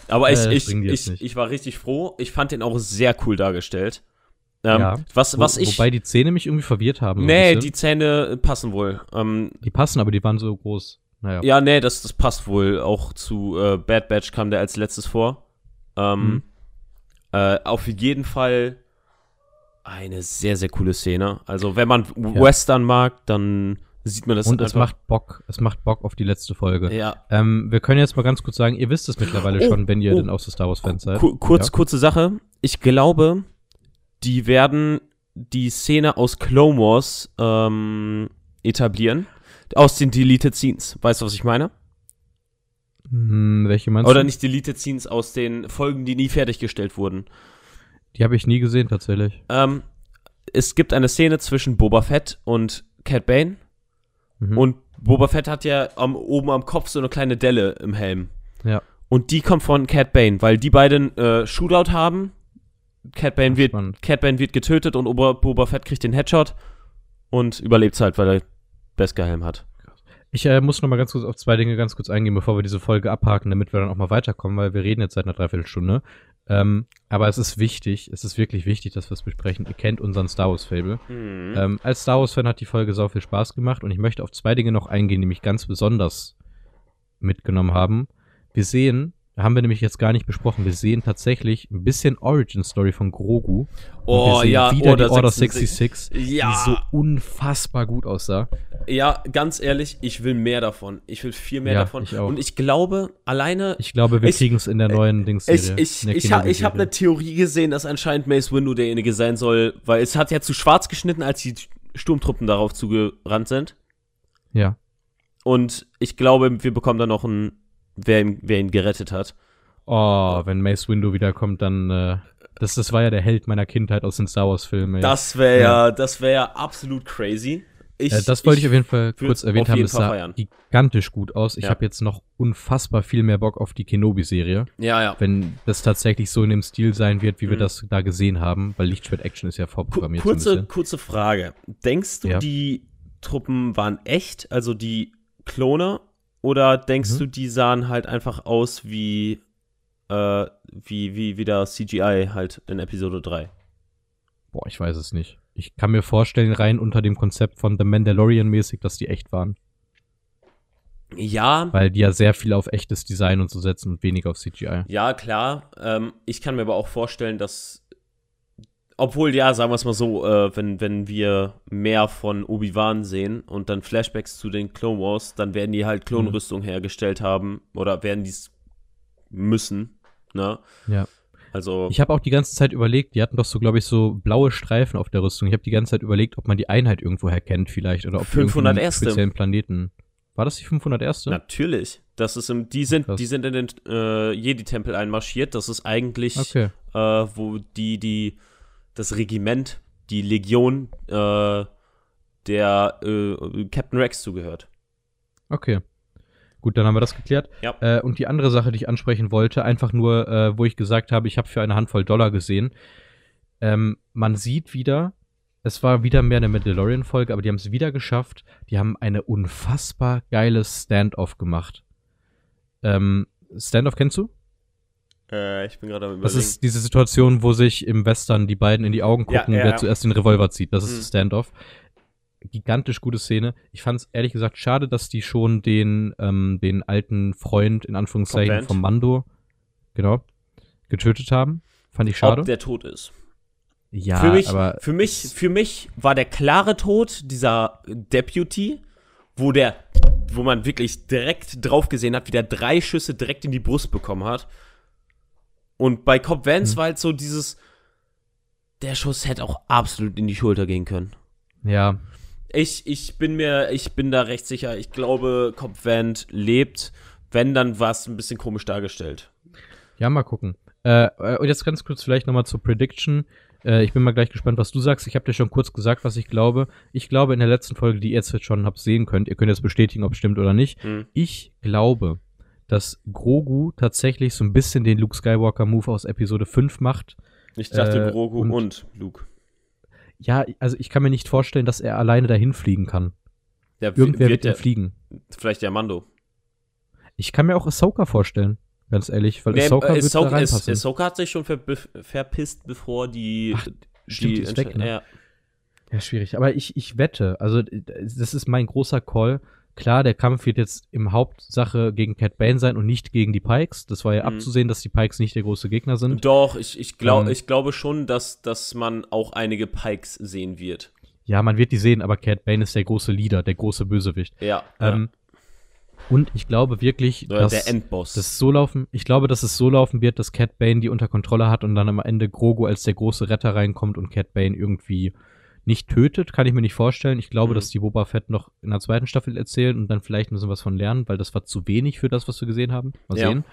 Aber Äh, ich, das ich, ich, nicht. ich war richtig froh. Ich fand den auch sehr cool dargestellt. Ähm, Ja. Was, was Wo, ich. Wobei die Zähne mich irgendwie verwirrt haben. nee, die Zähne passen wohl. Ähm, die passen, aber die waren so groß. Naja. ja, nee, das, das passt wohl. Auch zu äh, Bad Batch kam der als letztes vor. Ähm, Mhm. äh, auf jeden Fall eine sehr, sehr coole Szene. Also, wenn man Western mag, dann sieht man das Und es macht Bock. Es macht Bock auf die letzte Folge. ja, Ähm, wir können jetzt mal ganz kurz sagen, ihr wisst es mittlerweile Oh, schon, wenn ihr oh. denn auch so Star Wars-Fans seid. Ku- kurz, Ja. kurze Sache. Ich glaube, die werden die Szene aus Clone Wars ähm, etablieren. Aus den Deleted Scenes. Weißt du, was ich meine? Hm, welche meinst Oder du? nicht Deleted Scenes aus den Folgen, die nie fertiggestellt wurden. Die habe ich nie gesehen, tatsächlich. Ähm, es gibt eine Szene zwischen Boba Fett und Cat Bane. Mhm. Und Boba Fett hat ja am, oben am Kopf so eine kleine Delle im Helm. Ja. Und die kommt von Cat Bane, weil die beiden äh, Shootout haben. Cat Bane, wird. Cat Bane wird getötet und Ober Boba Fett kriegt den Headshot und überlebt halt, weil er Beskar-Helm hat. Ich äh, muss noch mal ganz kurz auf zwei Dinge ganz kurz eingehen, bevor wir diese Folge abhaken, damit wir dann auch mal weiterkommen, weil wir reden jetzt seit einer Dreiviertelstunde. Ähm, aber es ist wichtig, es ist wirklich wichtig, dass wir es besprechen. Ihr kennt unseren Star Wars-Fable. Mhm. Ähm, als Star Wars-Fan hat die Folge sau viel Spaß gemacht und ich möchte auf zwei Dinge noch eingehen, die mich ganz besonders mitgenommen haben. Wir sehen, haben wir nämlich jetzt gar nicht besprochen, wir sehen tatsächlich ein bisschen Origin-Story von Grogu. Und Oh, wir sehen ja, wieder Order die Order 66. 66, Ja. die so unfassbar gut aussah. Ja, ganz ehrlich, ich will mehr davon. Ich will viel mehr Ja, davon. ich. Und ich glaube, alleine. Ich glaube, wir Ich- kriegen es in der neuen Ich, Dings-Serie. ich, ich, ha, ich habe eine Theorie gesehen, dass anscheinend Mace Windu derjenige sein soll, weil es hat ja zu schwarz geschnitten, als die Sturmtruppen darauf zugerannt sind. Ja. Und ich glaube, wir bekommen dann noch ein, wer ihn, wer ihn gerettet hat. Oh, wenn Mace Windu wiederkommt, dann. Äh, das, das war ja der Held meiner Kindheit aus den Star Wars-Filmen. Das wäre ja, das wäre ja absolut crazy. Ich, äh, das wollte ich, auf jeden Fall kurz erwähnt haben. Fall sah feiern. gigantisch gut aus. Ich Ja. habe jetzt noch unfassbar viel mehr Bock auf die Kenobi-Serie. Ja, ja. Wenn das tatsächlich so in dem Stil sein wird, wie wir Mhm. das da gesehen haben, weil Lichtschwert-Action ist ja vorprogrammiert. so kurze, bisschen. kurze Frage. Denkst du, Ja. die Truppen waren echt, also die Klone, oder denkst Mhm. du, die sahen halt einfach aus wie, äh, wie, wie, wie das CGI halt in Episode 3? Boah, ich weiß es nicht. Ich kann mir vorstellen, rein unter dem Konzept von The Mandalorian mäßig, dass die echt waren. Ja, Weil die ja sehr viel auf echtes Design und so setzen und weniger auf CGI. ja, klar. Ähm, ich kann mir aber auch vorstellen, dass, obwohl, ja, sagen wir es mal so, äh, wenn, wenn wir mehr von Obi-Wan sehen und dann Flashbacks zu den Clone Wars, dann werden die halt Klonrüstung hergestellt haben oder werden die es müssen, ne? Ja. Also, Ich habe auch die ganze Zeit überlegt, die hatten doch so, glaube ich, so blaue Streifen auf der Rüstung. Ich habe die ganze Zeit überlegt, ob man die Einheit irgendwo herkennt vielleicht oder ob die 500 irgendeinen Erste. speziellen Planeten. War das die 500 Erste? Natürlich. Das ist im, die sind, Krass. die sind in den äh, Jedi-Tempel einmarschiert. Das ist eigentlich, Okay. äh, wo die, die, das Regiment, die Legion äh, der äh, Captain Rex zugehört. Okay. Gut, dann haben wir das geklärt. Ja. Äh, und die andere Sache, die ich ansprechen wollte, einfach nur, äh, wo ich gesagt habe, ich habe für eine Handvoll Dollar gesehen. Ähm, man sieht wieder, es war wieder mehr eine Mandalorian-Folge, aber die haben es wieder geschafft. Die haben eine unfassbar geile Standoff gemacht. Ähm, Standoff kennst du? Äh, ich bin gerade am Das ist diese Situation, wo sich im Western die beiden in die Augen Ja, gucken, ja, wer ja. zuerst den Revolver zieht. Das ist Mhm. Standoff. gigantisch gute Szene. Ich fand es ehrlich gesagt schade, dass die schon den, ähm, den alten Freund, in Anführungszeichen, vom Mando, genau, getötet haben. Fand ich schade. Ob der tot ist. ja, für, mich, aber für, mich, für mich war der klare Tod dieser Deputy, wo der, wo man wirklich direkt drauf gesehen hat, wie der drei Schüsse direkt in die Brust bekommen hat. Und bei Cobb Vance Mhm. war halt so dieses, der Schuss hätte auch absolut in die Schulter gehen können. ja, Ich, ich bin mir, ich bin da recht sicher. Ich glaube, Cobb Vant lebt. Wenn, dann war es ein bisschen komisch dargestellt. Ja, mal gucken. Äh, äh, und jetzt ganz kurz vielleicht nochmal zur Prediction. Äh, ich bin mal gleich gespannt, was du sagst. Ich habe dir schon kurz gesagt, was ich glaube. Ich glaube in der letzten Folge, die ihr jetzt schon habt sehen könnt, ihr könnt jetzt bestätigen, ob es stimmt oder nicht. Hm. Ich glaube, dass Grogu tatsächlich so ein bisschen den Luke Skywalker-Move aus Episode 5 macht. Ich dachte Äh, Grogu und- und, Luke. Ja, also ich kann mir nicht vorstellen, dass er alleine dahin fliegen kann. Ja, Irgendwer wird wird ihn der, fliegen. vielleicht der Mando. Ich kann mir auch Ahsoka vorstellen, ganz ehrlich, weil Nee, Ahsoka äh, wird da Ahsoka. Ahsoka hat sich schon ver verpisst, bevor die. Ach, stimmt, die ist weg, ne? Ja. Ja, schwierig. Aber ich, ich wette, also das ist mein großer Call. Klar, der Kampf wird jetzt im Hauptsache gegen Cat Bane sein und nicht gegen die Pikes. Das war ja Mhm. abzusehen, dass die Pikes nicht der große Gegner sind. Doch, ich, ich, glaub, Ähm. ich glaube schon, dass, dass man auch einige Pikes sehen wird. Ja, man wird die sehen, aber Cat Bane ist der große Leader, der große Bösewicht. Ja. Ähm, und ich glaube wirklich, ja. Oder dass der Endboss. das so laufen, ich glaube, dass es so laufen wird, dass Cat Bane die unter Kontrolle hat und dann am Ende Grogu als der große Retter reinkommt und Cat Bane irgendwie nicht tötet, kann ich mir nicht vorstellen. Ich glaube, Mhm. dass die Boba Fett noch in der zweiten Staffel erzählen und dann vielleicht müssen wir was von lernen, weil das war zu wenig für das, was wir gesehen haben. Mal Ja. sehen.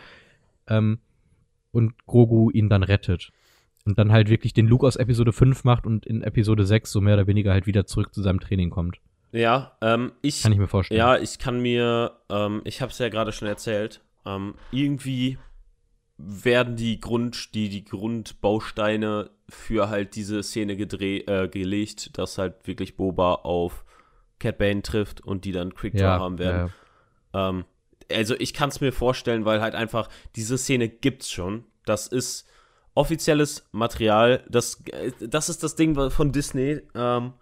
Ähm, und Grogu ihn dann rettet. Und dann halt wirklich den Luke aus Episode 5 macht und in Episode 6 so mehr oder weniger halt wieder zurück zu seinem Training kommt. ja, ähm, ich. Kann ich mir vorstellen. Ja, ich kann mir, ähm, ich habe es ja gerade schon erzählt, ähm, irgendwie werden die Grund, die, die Grundbausteine für halt diese Szene gedreh, äh, gelegt, dass halt wirklich Boba auf Cat Bane trifft und die dann Quick ja, haben werden. ja. Ähm, also ich kann es mir vorstellen, weil halt einfach diese Szene gibt's schon. Das ist offizielles Material. Das, äh, das ist das Ding von Disney. Ähm,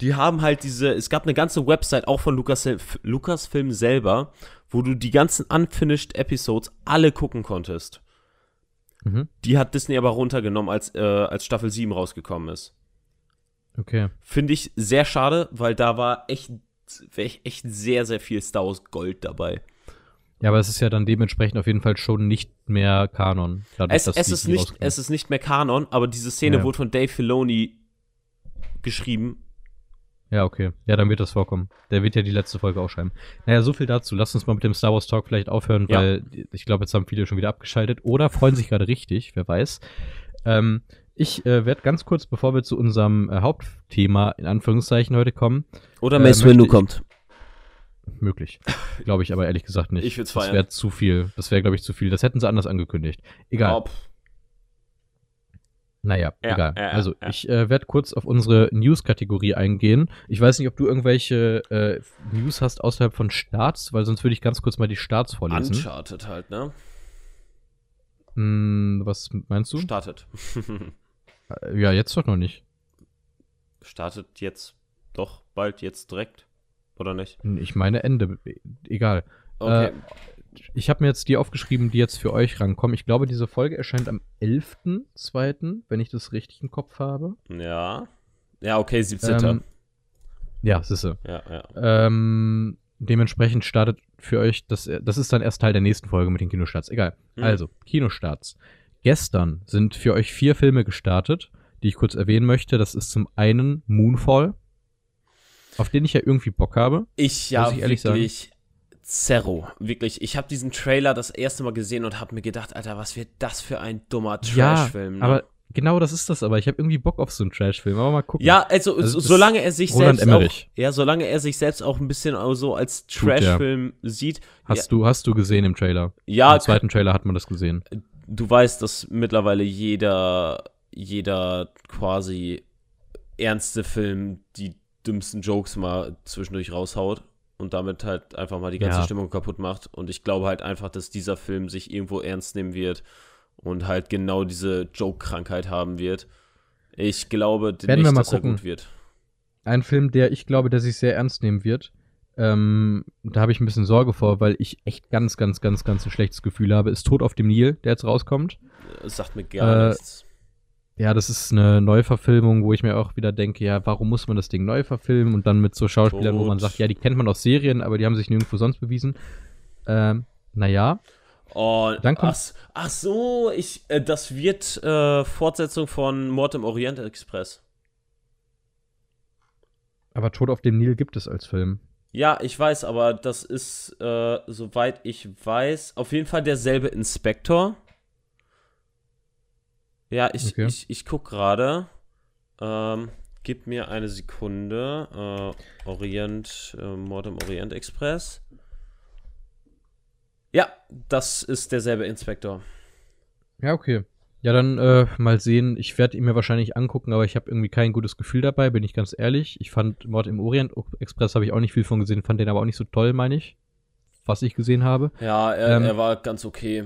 die haben halt diese, es gab eine ganze Website auch von Lucas, Lucasfilm selber, wo du die ganzen unfinished Episodes alle gucken konntest. Mhm. Die hat Disney aber runtergenommen, als, äh, als Staffel 7 rausgekommen ist. Okay. Finde ich sehr schade, weil da war echt, echt sehr, sehr viel Star Wars Gold dabei. Ja, aber es ist ja dann dementsprechend auf jeden Fall schon nicht mehr Kanon. dadurch, Es, es, ist nicht, rauskommen. es ist nicht mehr Kanon, aber diese Szene Ja. wurde von Dave Filoni geschrieben. Ja, okay. Ja, dann wird das vorkommen. Der wird ja die letzte Folge auch schreiben. Naja, so viel dazu. Lass uns mal mit dem Star Wars Talk vielleicht aufhören, Ja. weil ich glaube, jetzt haben viele schon wieder abgeschaltet oder freuen sich gerade richtig, wer weiß. Ähm, ich äh, werde ganz kurz, bevor wir zu unserem äh, Hauptthema in Anführungszeichen heute kommen, Oder Äh, Mace möchte Windu kommt. möglich. Glaube ich aber ehrlich gesagt nicht. Ich würd's Das feiern. wäre zu viel. Das wäre, glaube ich, zu viel. Das hätten sie anders angekündigt. Egal. Oh. Naja, Ja, egal. ja, ja, also, ja. ich äh, werde kurz auf unsere News-Kategorie eingehen. Ich weiß nicht, ob du irgendwelche äh, News hast außerhalb von Starts, weil sonst würde ich ganz kurz mal die Starts vorlesen. Uncharted halt, ne? Hm, was meinst du? Startet. Äh, ja, jetzt doch noch nicht. Startet jetzt doch bald, jetzt direkt. Oder nicht? Ich meine Ende. Egal. Okay. Äh, Ich habe mir jetzt die aufgeschrieben, die jetzt für euch rankommen. Ich glaube, diese Folge erscheint am 11.2., wenn ich das richtig im Kopf habe. ja. Ja, okay, 17. Ähm, ja, siehste. ja, ja. Ähm, dementsprechend startet für euch, das, das ist dann erst Teil der nächsten Folge mit den Kinostarts. Egal. Hm. Also, Kinostarts. Gestern sind für euch vier Filme gestartet, die ich kurz erwähnen möchte. Das ist zum einen Moonfall, auf den ich ja irgendwie Bock habe. Ich ja Muss ich ehrlich wirklich Zerro. Wirklich. Ich habe diesen Trailer das erste Mal gesehen und habe mir gedacht, Alter, was wird das für ein dummer Trashfilm. ne? aber genau das ist das. Aber ich habe irgendwie Bock auf so einen Trashfilm. Aber mal gucken. Ja, also, Also solange er sich Roland selbst auch, ja, solange er sich selbst auch ein bisschen so als Tut, ja. Trashfilm sieht. Hast du hast du gesehen im Trailer? Ja, Im zweiten Trailer hat man das gesehen. du weißt, dass mittlerweile jeder, jeder quasi ernste Film die dümmsten Jokes mal zwischendurch raushaut und damit halt einfach mal die ganze Ja. Stimmung kaputt macht. Und ich glaube halt einfach, dass dieser Film sich irgendwo ernst nehmen wird und halt genau diese Joke-Krankheit haben wird. Ich glaube Werden wir nicht, mal dass er gucken. gut wird. ein Film, der ich glaube, der sich sehr ernst nehmen wird. Ähm, da habe ich ein bisschen Sorge vor, weil ich echt ganz, ganz, ganz, ganz ein schlechtes Gefühl habe. Ist Tod auf dem Nil, der jetzt rauskommt. Das sagt mir gar Äh, nichts. Ja, das ist eine Neuverfilmung, wo ich mir auch wieder denke, ja, warum muss man das Ding neu verfilmen? Und dann mit so Schauspielern, wo man sagt, ja, die kennt man aus Serien, aber die haben sich nirgendwo sonst bewiesen. Ähm, naja, Oh, Dann kommt- ach, ach so, ich, äh, das wird äh, Fortsetzung von Mord im Orient Express. aber Tod auf dem Nil gibt es als Film. Ja, ich weiß, aber das ist, äh, soweit ich weiß, auf jeden Fall derselbe Inspektor. Ja, ich, Okay. ich, ich guck gerade. Ähm, gib mir eine Sekunde. Äh, Orient, äh, Mord im Orient Express. Ja, das ist derselbe Inspektor. Ja, okay. Ja, dann äh, mal sehen. Ich werde ihn mir wahrscheinlich angucken, aber ich habe irgendwie kein gutes Gefühl dabei, bin ich ganz ehrlich. Ich fand Mord im Orient Express habe ich auch nicht viel von gesehen, fand den aber auch nicht so toll, meine ich. Was ich gesehen habe. Ja, er, Ähm, er war ganz okay.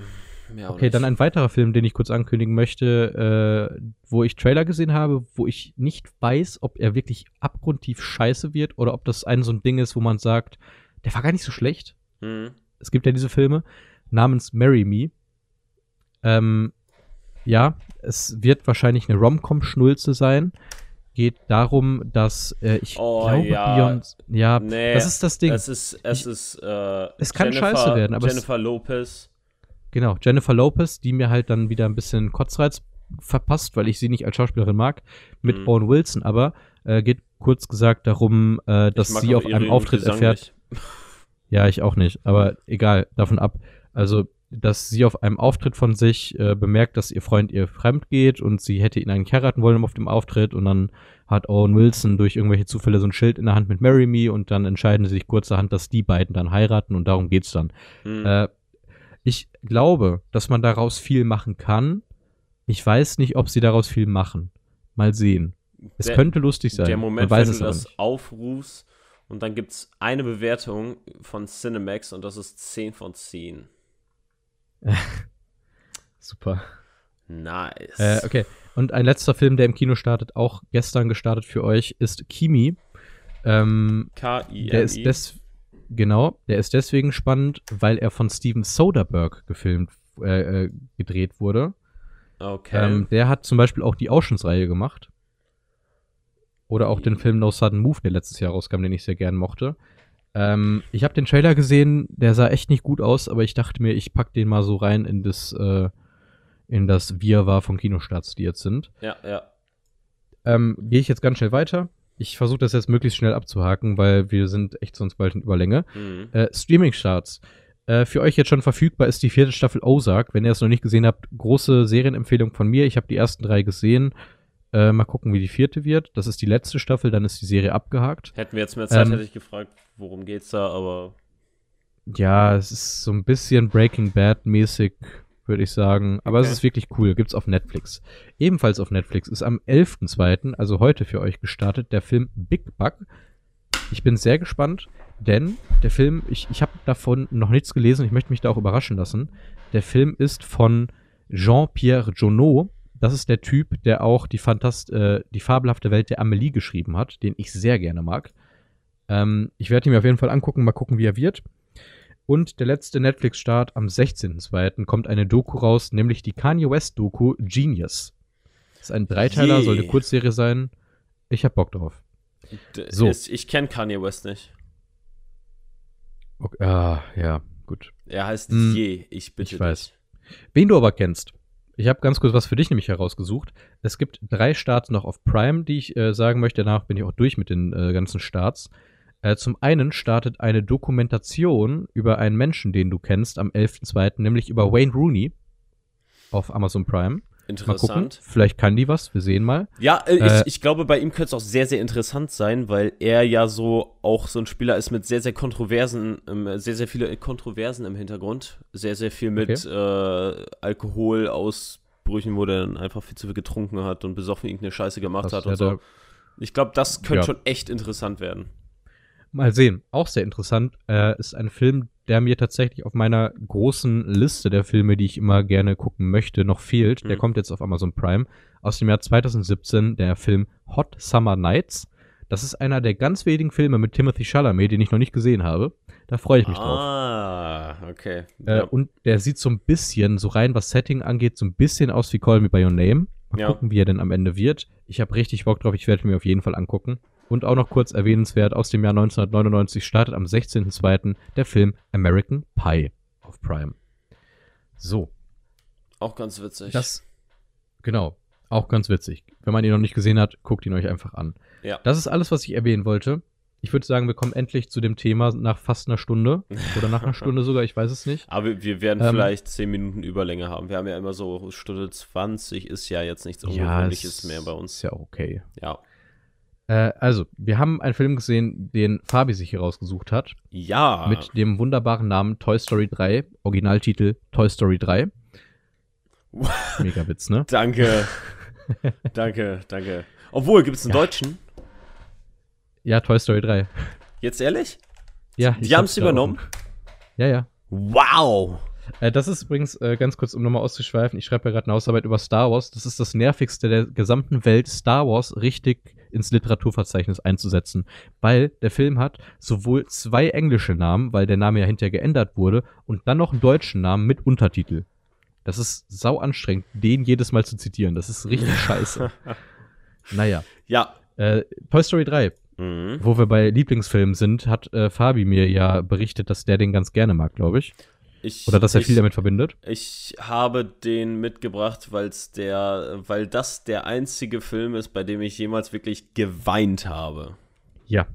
Auch Okay, dann ein weiterer Film, den ich kurz ankündigen möchte, äh, wo ich Trailer gesehen habe, wo ich nicht weiß, ob er wirklich abgrundtief scheiße wird oder ob das ein so ein Ding ist, wo man sagt, der war gar nicht so schlecht. Hm. Es gibt ja diese Filme namens Marry Me. Ähm, ja, es wird wahrscheinlich eine Rom-Com-Schnulze sein. Geht darum, dass äh, ich Oh, glaube, ja. Beyoncé, ja, Nee, das ist das Ding. Es ist, es Ich- ist, äh, Es kann scheiße werden, aber es- Jennifer Lopez. Genau, Jennifer Lopez, die mir halt dann wieder ein bisschen Kotzreiz verpasst, weil ich sie nicht als Schauspielerin mag, mit Mhm. Owen Wilson, aber äh, geht kurz gesagt darum, äh, dass sie auf einem Auftritt Gesang erfährt. nicht. Ja, ich auch nicht, aber egal, davon ab. Also, dass sie auf einem Auftritt von sich äh, bemerkt, dass ihr Freund ihr fremd geht und sie hätte ihn eigentlich heiraten wollen auf dem Auftritt und dann hat Owen Wilson durch irgendwelche Zufälle so ein Schild in der Hand mit Marry Me und dann entscheiden sie sich kurzerhand, dass die beiden dann heiraten und darum geht's dann. Hm. Äh, ich glaube, dass man daraus viel machen kann. Ich weiß nicht, ob sie daraus viel machen. Mal sehen. Es Der- könnte lustig sein. Der Moment, man weiß wenn es du das nicht. aufrufst und dann gibt es eine Bewertung von Cinemax und das ist 10 von 10. Super. Nice. Äh, okay. Und ein letzter Film, der im Kino startet, auch gestern gestartet für euch, ist Kimi. Ähm, K-I-M-I. der ist des genau, der ist deswegen spannend, weil er von Steven Soderbergh gefilmt, äh, äh, gedreht wurde. Okay. Ähm, der hat zum Beispiel auch die Oceans-Reihe gemacht. Oder auch den Film No Sudden Move, der letztes Jahr rauskam, den ich sehr gern mochte. Ähm, ich habe den Trailer gesehen, der sah echt nicht gut aus, aber ich dachte mir, ich pack den mal so rein in das, äh, in das Wirrwarr von Kinostarts, die jetzt sind. ja, ja. Ähm, Gehe ich jetzt ganz schnell weiter. Ich versuche das jetzt möglichst schnell abzuhaken, weil wir sind echt sonst bald in Überlänge. Mhm. Äh, Streaming-Charts. Äh, für euch jetzt schon verfügbar ist die vierte Staffel Ozark. Wenn ihr es noch nicht gesehen habt, große Serienempfehlung von mir. Ich habe die ersten drei gesehen. Äh, mal gucken, wie die vierte wird. Das ist die letzte Staffel, dann ist die Serie abgehakt. Hätten wir jetzt mehr Zeit, Ähm, hätte ich gefragt, worum geht's da, aber Ja, es ist so ein bisschen Breaking Bad-mäßig, würde ich sagen. Aber es Okay. ist wirklich cool. Gibt's auf Netflix. Ebenfalls auf Netflix ist am 11.2., also heute für euch gestartet, der Film Big Bug. Ich bin sehr gespannt, denn der Film, ich, ich habe davon noch nichts gelesen, ich möchte mich da auch überraschen lassen. Der Film ist von Jean-Pierre Jonot. Das ist der Typ, der auch die, Fantast äh, die fabelhafte Welt der Amelie geschrieben hat, den ich sehr gerne mag. Ähm, ich werde ihn mir auf jeden Fall angucken, mal gucken, wie er wird. Und der letzte Netflix-Start am 16.02. kommt eine Doku raus, nämlich die Kanye West-Doku Genius. Das ist ein Dreiteiler, Je. soll eine Kurzserie sein. Ich hab Bock drauf. d- So. ist, ich kenne Kanye West nicht. Okay. Ah, ja, gut. Er heißt Hm, Je, ich bitte ich weiß. dich. Wen du aber kennst. Ich habe ganz kurz was für dich nämlich herausgesucht. Es gibt drei Starts noch auf Prime, die ich äh, sagen möchte. Danach bin ich auch durch mit den äh, ganzen Starts. Äh, zum einen startet eine Dokumentation über einen Menschen, den du kennst, am 11.02., nämlich über Wayne Rooney auf Amazon Prime. Mal gucken, Interessant. vielleicht kann die was, wir sehen mal. Ja, äh, Äh, ich, ich glaube, bei ihm könnte es auch sehr, sehr interessant sein, weil er ja so auch so ein Spieler ist mit sehr, sehr kontroversen, ähm, sehr, sehr viele Kontroversen im Hintergrund. Sehr, sehr viel mit äh, Alkoholausbrüchen, wo der dann einfach viel zu viel getrunken hat und besoffen irgendeine Scheiße gemacht Das hat und so. Ich glaube, das könnte Ja. schon echt interessant werden. Mal sehen. Auch sehr interessant. Äh, ist ein Film, der mir tatsächlich auf meiner großen Liste der Filme, die ich immer gerne gucken möchte, noch fehlt. Der Mhm. kommt jetzt auf Amazon Prime. Aus dem Jahr 2017, der Film Hot Summer Nights. Das ist einer der ganz wenigen Filme mit Timothy Chalamet, den ich noch nicht gesehen habe. Da freue ich mich drauf. Ah, okay. Äh, ja. Und der sieht so ein bisschen, so rein was Setting angeht, so ein bisschen aus wie Call Me By Your Name. Mal Ja. gucken, wie er denn am Ende wird. Ich habe richtig Bock drauf, ich werde mir auf jeden Fall angucken. Und auch noch kurz erwähnenswert, aus dem Jahr 1999 startet am 16.02. der Film American Pie auf Prime. So, Auch ganz witzig. das, genau, auch ganz witzig. Wenn man ihn noch nicht gesehen hat, guckt ihn euch einfach an. ja. Das ist alles, was ich erwähnen wollte. Ich würde sagen, wir kommen endlich zu dem Thema nach fast einer Stunde oder nach einer Stunde sogar, ich weiß es nicht. Aber wir- werden Ähm, vielleicht 10 Minuten Überlänge haben. Wir haben ja immer so Stunde 20, ist ja jetzt nichts Ja, Ungewöhnliches es mehr bei Ist uns. ja auch okay. Ja. Äh, also, wir haben einen Film gesehen, den Fabi sich hier rausgesucht hat, Ja. mit dem wunderbaren Namen Toy Story 3, Originaltitel Toy Story 3. Mega Witz, ne? Danke. danke, danke. Obwohl, gibt es einen Ja. Deutschen? Ja, Toy Story 3. Jetzt ehrlich? Ja, Die haben es übernommen? Ja, ja. Wow. Äh, das ist übrigens äh, ganz kurz, um nochmal auszuschweifen. Ich schreibe ja gerade eine Hausarbeit über Star Wars. Das ist das nervigste der gesamten Welt, Star Wars richtig ins Literaturverzeichnis einzusetzen. Weil der Film hat sowohl zwei englische Namen, weil der Name ja hinterher geändert wurde, und dann noch einen deutschen Namen mit Untertitel. Das ist sau anstrengend, den jedes Mal zu zitieren. Das ist richtig scheiße. Naja. Ja. Äh, Toy Story 3, Mhm. wo wir bei Lieblingsfilmen sind, hat äh, Fabi mir ja berichtet, dass der den ganz gerne mag, glaube ich. Ich, Oder dass er ich, viel damit verbindet. Ich habe den mitgebracht, weil's der, weil das der einzige Film ist, bei dem ich jemals wirklich geweint habe. Ja,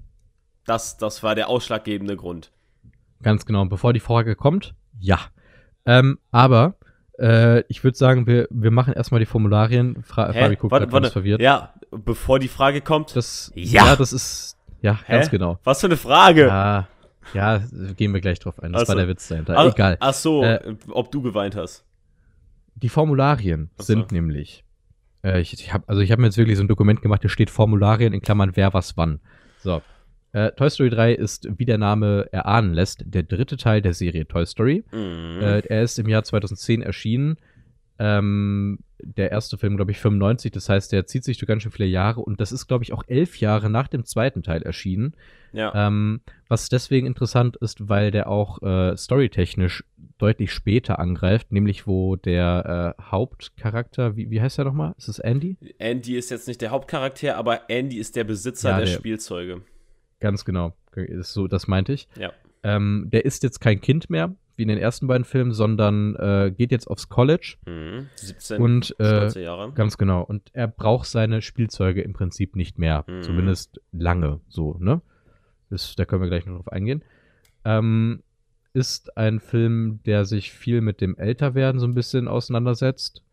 Das, das war der ausschlaggebende Grund. Ganz genau. Bevor die Frage kommt, ja. Ähm, aber äh, ich würde sagen, wir, wir machen erstmal die Formularien. Fra Fabi guckt warte, warte. verwirrt. Ja, bevor die Frage kommt. Das, Ja. ja. das ist, ja, Hä? ganz genau. Was für eine Frage? Ja, ja, gehen wir gleich drauf ein. Das Ach war der Witz dahinter. Ach, Egal. Ach so, Äh, ob du geweint hast. Die Formularien so. sind nämlich, äh, ich, ich habe also ich habe mir jetzt wirklich so ein Dokument gemacht, hier steht Formularien in Klammern wer was wann. So. Äh, Toy Story 3 ist, wie der Name erahnen lässt, der dritte Teil der Serie Toy Story. Mhm. Äh, er ist im Jahr 2010 erschienen. Ähm, der erste Film, glaube ich, 95. Das heißt, der zieht sich durch ganz schön viele Jahre und das ist, glaube ich, auch elf Jahre nach dem zweiten Teil erschienen. ja. Ähm, was deswegen interessant ist, weil der auch äh, storytechnisch deutlich später angreift, nämlich wo der äh, Hauptcharakter, wie, wie heißt er nochmal? Ist es Andy? Andy ist jetzt nicht der Hauptcharakter, aber Andy ist der Besitzer Ja, der, der- Spielzeuge. Ganz genau. So, das meinte ich. Ja. Ähm, der ist jetzt kein Kind mehr, wie in den ersten beiden Filmen, sondern äh, geht jetzt aufs College. Mhm. 17 Und, äh, Jahre. Ganz genau. Und er braucht seine Spielzeuge im Prinzip nicht mehr. Mhm. Zumindest lange so, ne? Das, da können wir gleich noch drauf eingehen. Ähm, ist ein Film, der sich viel mit dem Älterwerden so ein bisschen auseinandersetzt.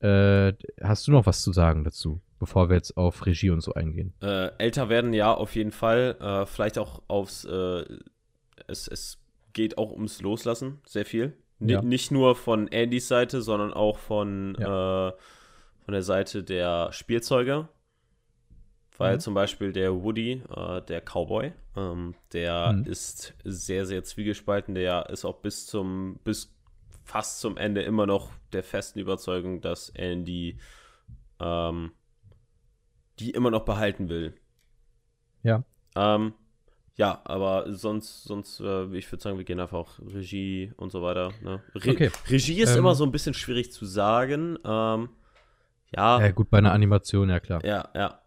Äh, hast du noch was zu sagen dazu, bevor wir jetzt auf Regie und so eingehen? Äh, älter werden, ja, auf jeden Fall. Äh, vielleicht auch aufs, äh, es, es geht auch ums Loslassen, sehr viel. N Ja. Nicht nur von Andys Seite, sondern auch von, äh, von der Seite der Spielzeuge. Weil Mhm. zum Beispiel der Woody, äh, der Cowboy, ähm, der Mhm. ist sehr, sehr zwiegespalten. Der ist auch bis zum, bis fast zum Ende immer noch der festen Überzeugung, dass Andy ähm, die immer noch behalten will. Ja. Ähm, ja, aber sonst, sonst, äh, ich würde sagen, wir gehen einfach auch Regie und so weiter. Ne? Re Okay. Regie ist Ähm, immer so ein bisschen schwierig zu sagen. Ähm, ja, Ja, gut, bei einer Animation, ja klar. ja, ja.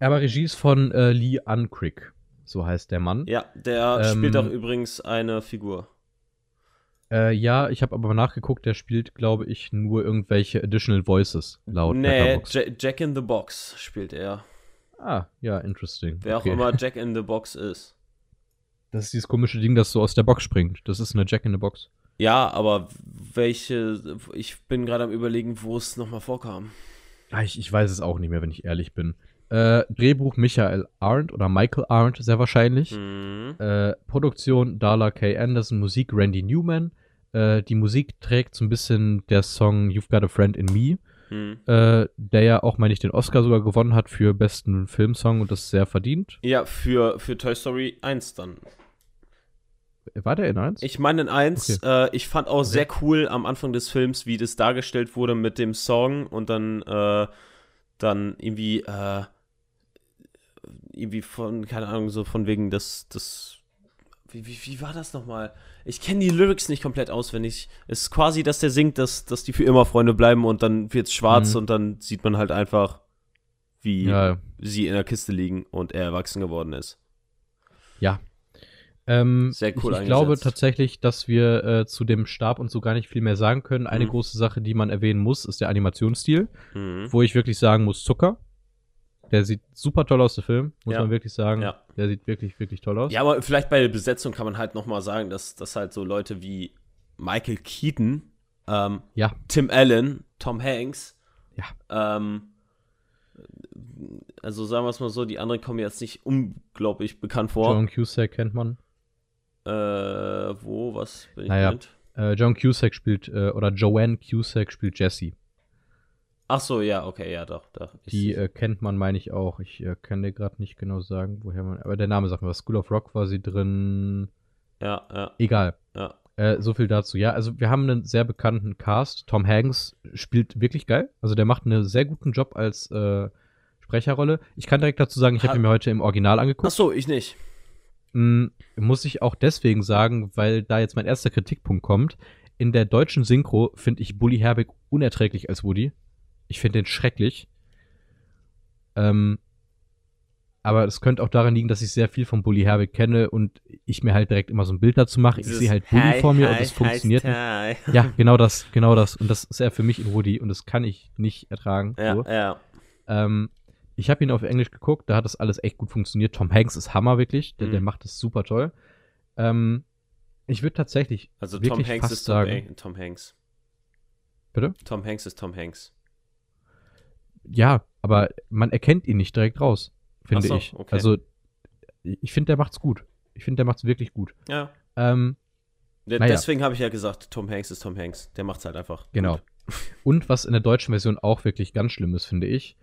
Aber Regie ist von äh, Lee Uncrick. So heißt der Mann. Ja, der Ähm, spielt auch übrigens eine Figur. Äh, ja, ich habe aber nachgeguckt, der spielt, glaube ich, nur irgendwelche Additional Voices laut nee, Jack in the Box spielt er. Ah, ja, interesting. Wer Okay. auch immer Jack in the Box ist. Das ist dieses komische Ding, das so aus der Box springt. Das ist eine Jack in the Box. Ja, aber welche, ich bin gerade am überlegen, wo es nochmal vorkam. Ah, ich, ich weiß es auch nicht mehr, wenn ich ehrlich bin. Äh, Drehbuch Michael Arndt oder Michael Arndt, sehr wahrscheinlich. Mhm. Äh, Produktion Darla K. Anderson, Musik Randy Newman. Äh, die Musik trägt so ein bisschen der Song You've Got a Friend in Me, Mhm. äh, der ja auch, meine ich, den Oscar sogar gewonnen hat für besten Filmsong und das sehr verdient. Ja, für, für Toy Story 1 dann. War der in eins? Ich meine in 1, äh, ich fand auch sehr cool am Anfang des Films, wie das dargestellt wurde mit dem Song und dann, äh, dann irgendwie, äh, irgendwie von, keine Ahnung, so von wegen des, des wie, wie, wie war das nochmal? Ich kenne die Lyrics nicht komplett auswendig. Es ist quasi, dass der singt, dass, dass die für immer Freunde bleiben und dann wird's schwarz Mhm. und dann sieht man halt einfach, wie Ja, sie in der Kiste liegen und er erwachsen geworden ist. Ähm, Sehr cool ich, ich glaube tatsächlich, dass wir äh, zu dem Stab und so gar nicht viel mehr sagen können. Eine Mhm. große Sache, die man erwähnen muss, ist der Animationsstil, Mhm. wo ich wirklich sagen muss, Zucker. Der sieht super toll aus, der Film, muss Ja. man wirklich sagen. Ja. Der sieht wirklich, wirklich toll aus. Ja, aber vielleicht bei der Besetzung kann man halt nochmal sagen, dass, dass halt so Leute wie Michael Keaton, ähm, Ja. Tim Allen, Tom Hanks, Ja. ähm, also sagen wir es mal so, die anderen kommen mir jetzt nicht unglaublich bekannt vor. John Cusack kennt man. Äh, wo, was bin ich Naja. mit? Äh, John Cusack spielt, äh, oder Joanne Cusack spielt Jessie. Ach so, ja, okay, ja, doch, doch. Die äh, kennt man, meine ich auch. Ich äh, kann dir gerade nicht genau sagen, woher man. Aber der Name sagt mir was. School of Rock war sie drin. ja, ja, Egal. ja. Äh, so viel dazu. Ja, also wir haben einen sehr bekannten Cast. Tom Hanks spielt wirklich geil. Also der macht einen sehr guten Job als äh, Sprecherrolle. Ich kann direkt dazu sagen, ich habe Ha- ihn mir heute im Original Ach angeguckt. so, ich nicht. Mm, muss ich auch deswegen sagen, weil da jetzt mein erster Kritikpunkt kommt. In der deutschen Synchro finde ich Bully Herbig unerträglich als Woody. Ich finde den schrecklich. Ähm, aber es könnte auch daran liegen, dass ich sehr viel von Bully Herbig kenne und ich mir halt direkt immer so ein Bild dazu mache. Ich sehe halt Bully Hi, vor mir hi, und hi, funktioniert nicht. hi. Ja, genau das, genau das. Und das ist er für mich in Woody und das kann ich nicht ertragen. Ja, so. ja. Ähm, ich habe ihn auf Englisch geguckt, da hat das alles echt gut funktioniert. Tom Hanks ist Hammer wirklich, der, der Mhm. macht das super toll. Ähm, ich würde tatsächlich Also Tom Hanks ist Tom, sagen. Tom Hanks. Bitte? Tom Hanks ist Tom Hanks. Ja, aber man erkennt ihn nicht direkt raus, finde so, ich. okay. Also ich finde, der macht's gut. Ich finde, der macht's wirklich gut. Ja. Ähm, Naja. Deswegen habe ich ja gesagt, Tom Hanks ist Tom Hanks. Der macht's halt einfach. Genau. Gut. Und was in der deutschen Version auch wirklich ganz schlimm ist, finde ich,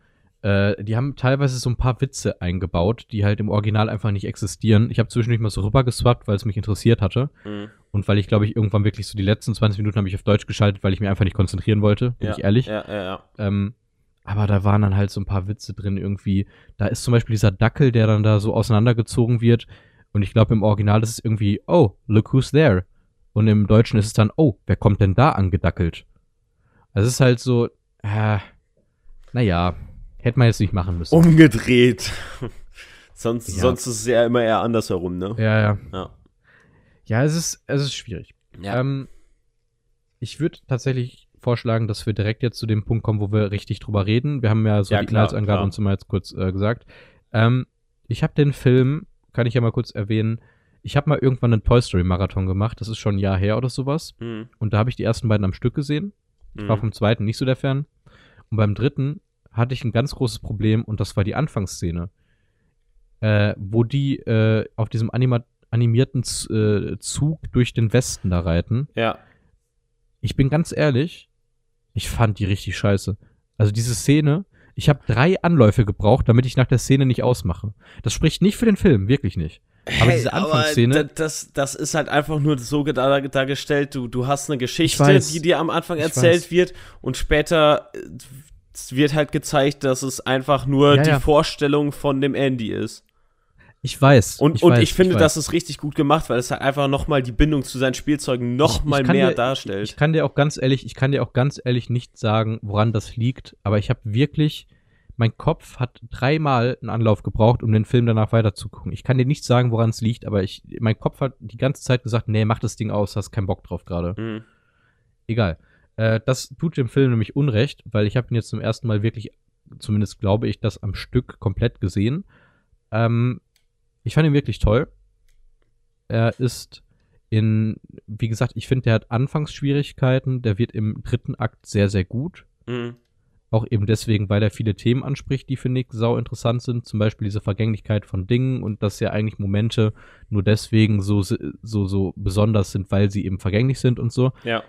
äh, die haben teilweise so ein paar Witze eingebaut, die halt im Original einfach nicht existieren. Ich habe zwischendurch mal so rübergeswappt, weil es mich interessiert hatte. Mhm. Und weil ich, glaube ich, irgendwann wirklich so die letzten 20 Minuten habe ich auf Deutsch geschaltet, weil ich mich einfach nicht konzentrieren wollte, bin Ja, ich ehrlich. Ja, ja, ja. Ähm, aber da waren dann halt so ein paar Witze drin irgendwie. Da ist zum Beispiel dieser Dackel, der dann da so auseinandergezogen wird. Und ich glaube, im Original ist es irgendwie, oh, look who's there. Und im Deutschen ist es dann, oh, wer kommt denn da angedackelt? Also es ist halt so, äh, naja, hätte man jetzt nicht machen müssen. Umgedreht. sonst, Ja. sonst ist es ja immer eher andersherum, ne? Ja, ja. Ja. Ja, es ist, es ist schwierig. Ja. Ähm, ich würde tatsächlich vorschlagen, dass wir direkt jetzt zu dem Punkt kommen, wo wir richtig drüber reden. Wir haben ja so Ja, die Inhaltsangabe uns immer jetzt kurz äh, gesagt. Ähm, ich habe den Film, kann ich ja mal kurz erwähnen, ich habe mal irgendwann einen Toy Story Marathon gemacht. Das ist schon ein Jahr her oder sowas. Mhm. Und da habe ich die ersten beiden am Stück gesehen. Ich war Mhm. vom zweiten nicht so der Fan. Und beim dritten hatte ich ein ganz großes Problem und das war die Anfangsszene. Äh, wo die äh, auf diesem anima animierten Z äh, Zug durch den Westen da reiten. Ja. Ich bin ganz ehrlich, ich fand die richtig scheiße. Also diese Szene, ich habe drei Anläufe gebraucht, damit ich nach der Szene nicht ausmache. Das spricht nicht für den Film, wirklich nicht. Aber Hey, diese Anfangsszene, da- das, das ist halt einfach nur so dar- dargestellt, du, du hast eine Geschichte, weiß. die dir am Anfang erzählt wird und später äh, wird halt gezeigt, dass es einfach nur Ja, die ja. Vorstellung von dem Andy ist. Ich weiß. Und ich und weiß, ich finde, weiß. das ist richtig gut gemacht, weil es halt einfach nochmal die Bindung zu seinen Spielzeugen nochmal Ich mehr dir, darstellt. Ich kann dir auch ganz ehrlich, ich kann dir auch ganz ehrlich nicht sagen, woran das liegt, aber ich habe wirklich, mein Kopf hat dreimal einen Anlauf gebraucht, um den Film danach weiterzugucken. Ich kann dir nicht sagen, woran es liegt, aber ich, mein Kopf hat die ganze Zeit gesagt, nee, mach das Ding aus, hast keinen Bock drauf gerade. Mhm. Egal. Äh, das tut dem Film nämlich Unrecht, weil ich habe ihn jetzt zum ersten Mal wirklich, zumindest glaube ich, das am Stück komplett gesehen. Ähm, ich fand ihn wirklich toll. Er ist in, wie gesagt, ich finde, der hat Anfangsschwierigkeiten. Der wird im dritten Akt sehr, sehr gut. Mhm. Auch eben deswegen, weil er viele Themen anspricht, die finde ich sau interessant sind. Zum Beispiel diese Vergänglichkeit von Dingen und dass ja eigentlich Momente nur deswegen so, so, so besonders sind, weil sie eben vergänglich sind und so Ja.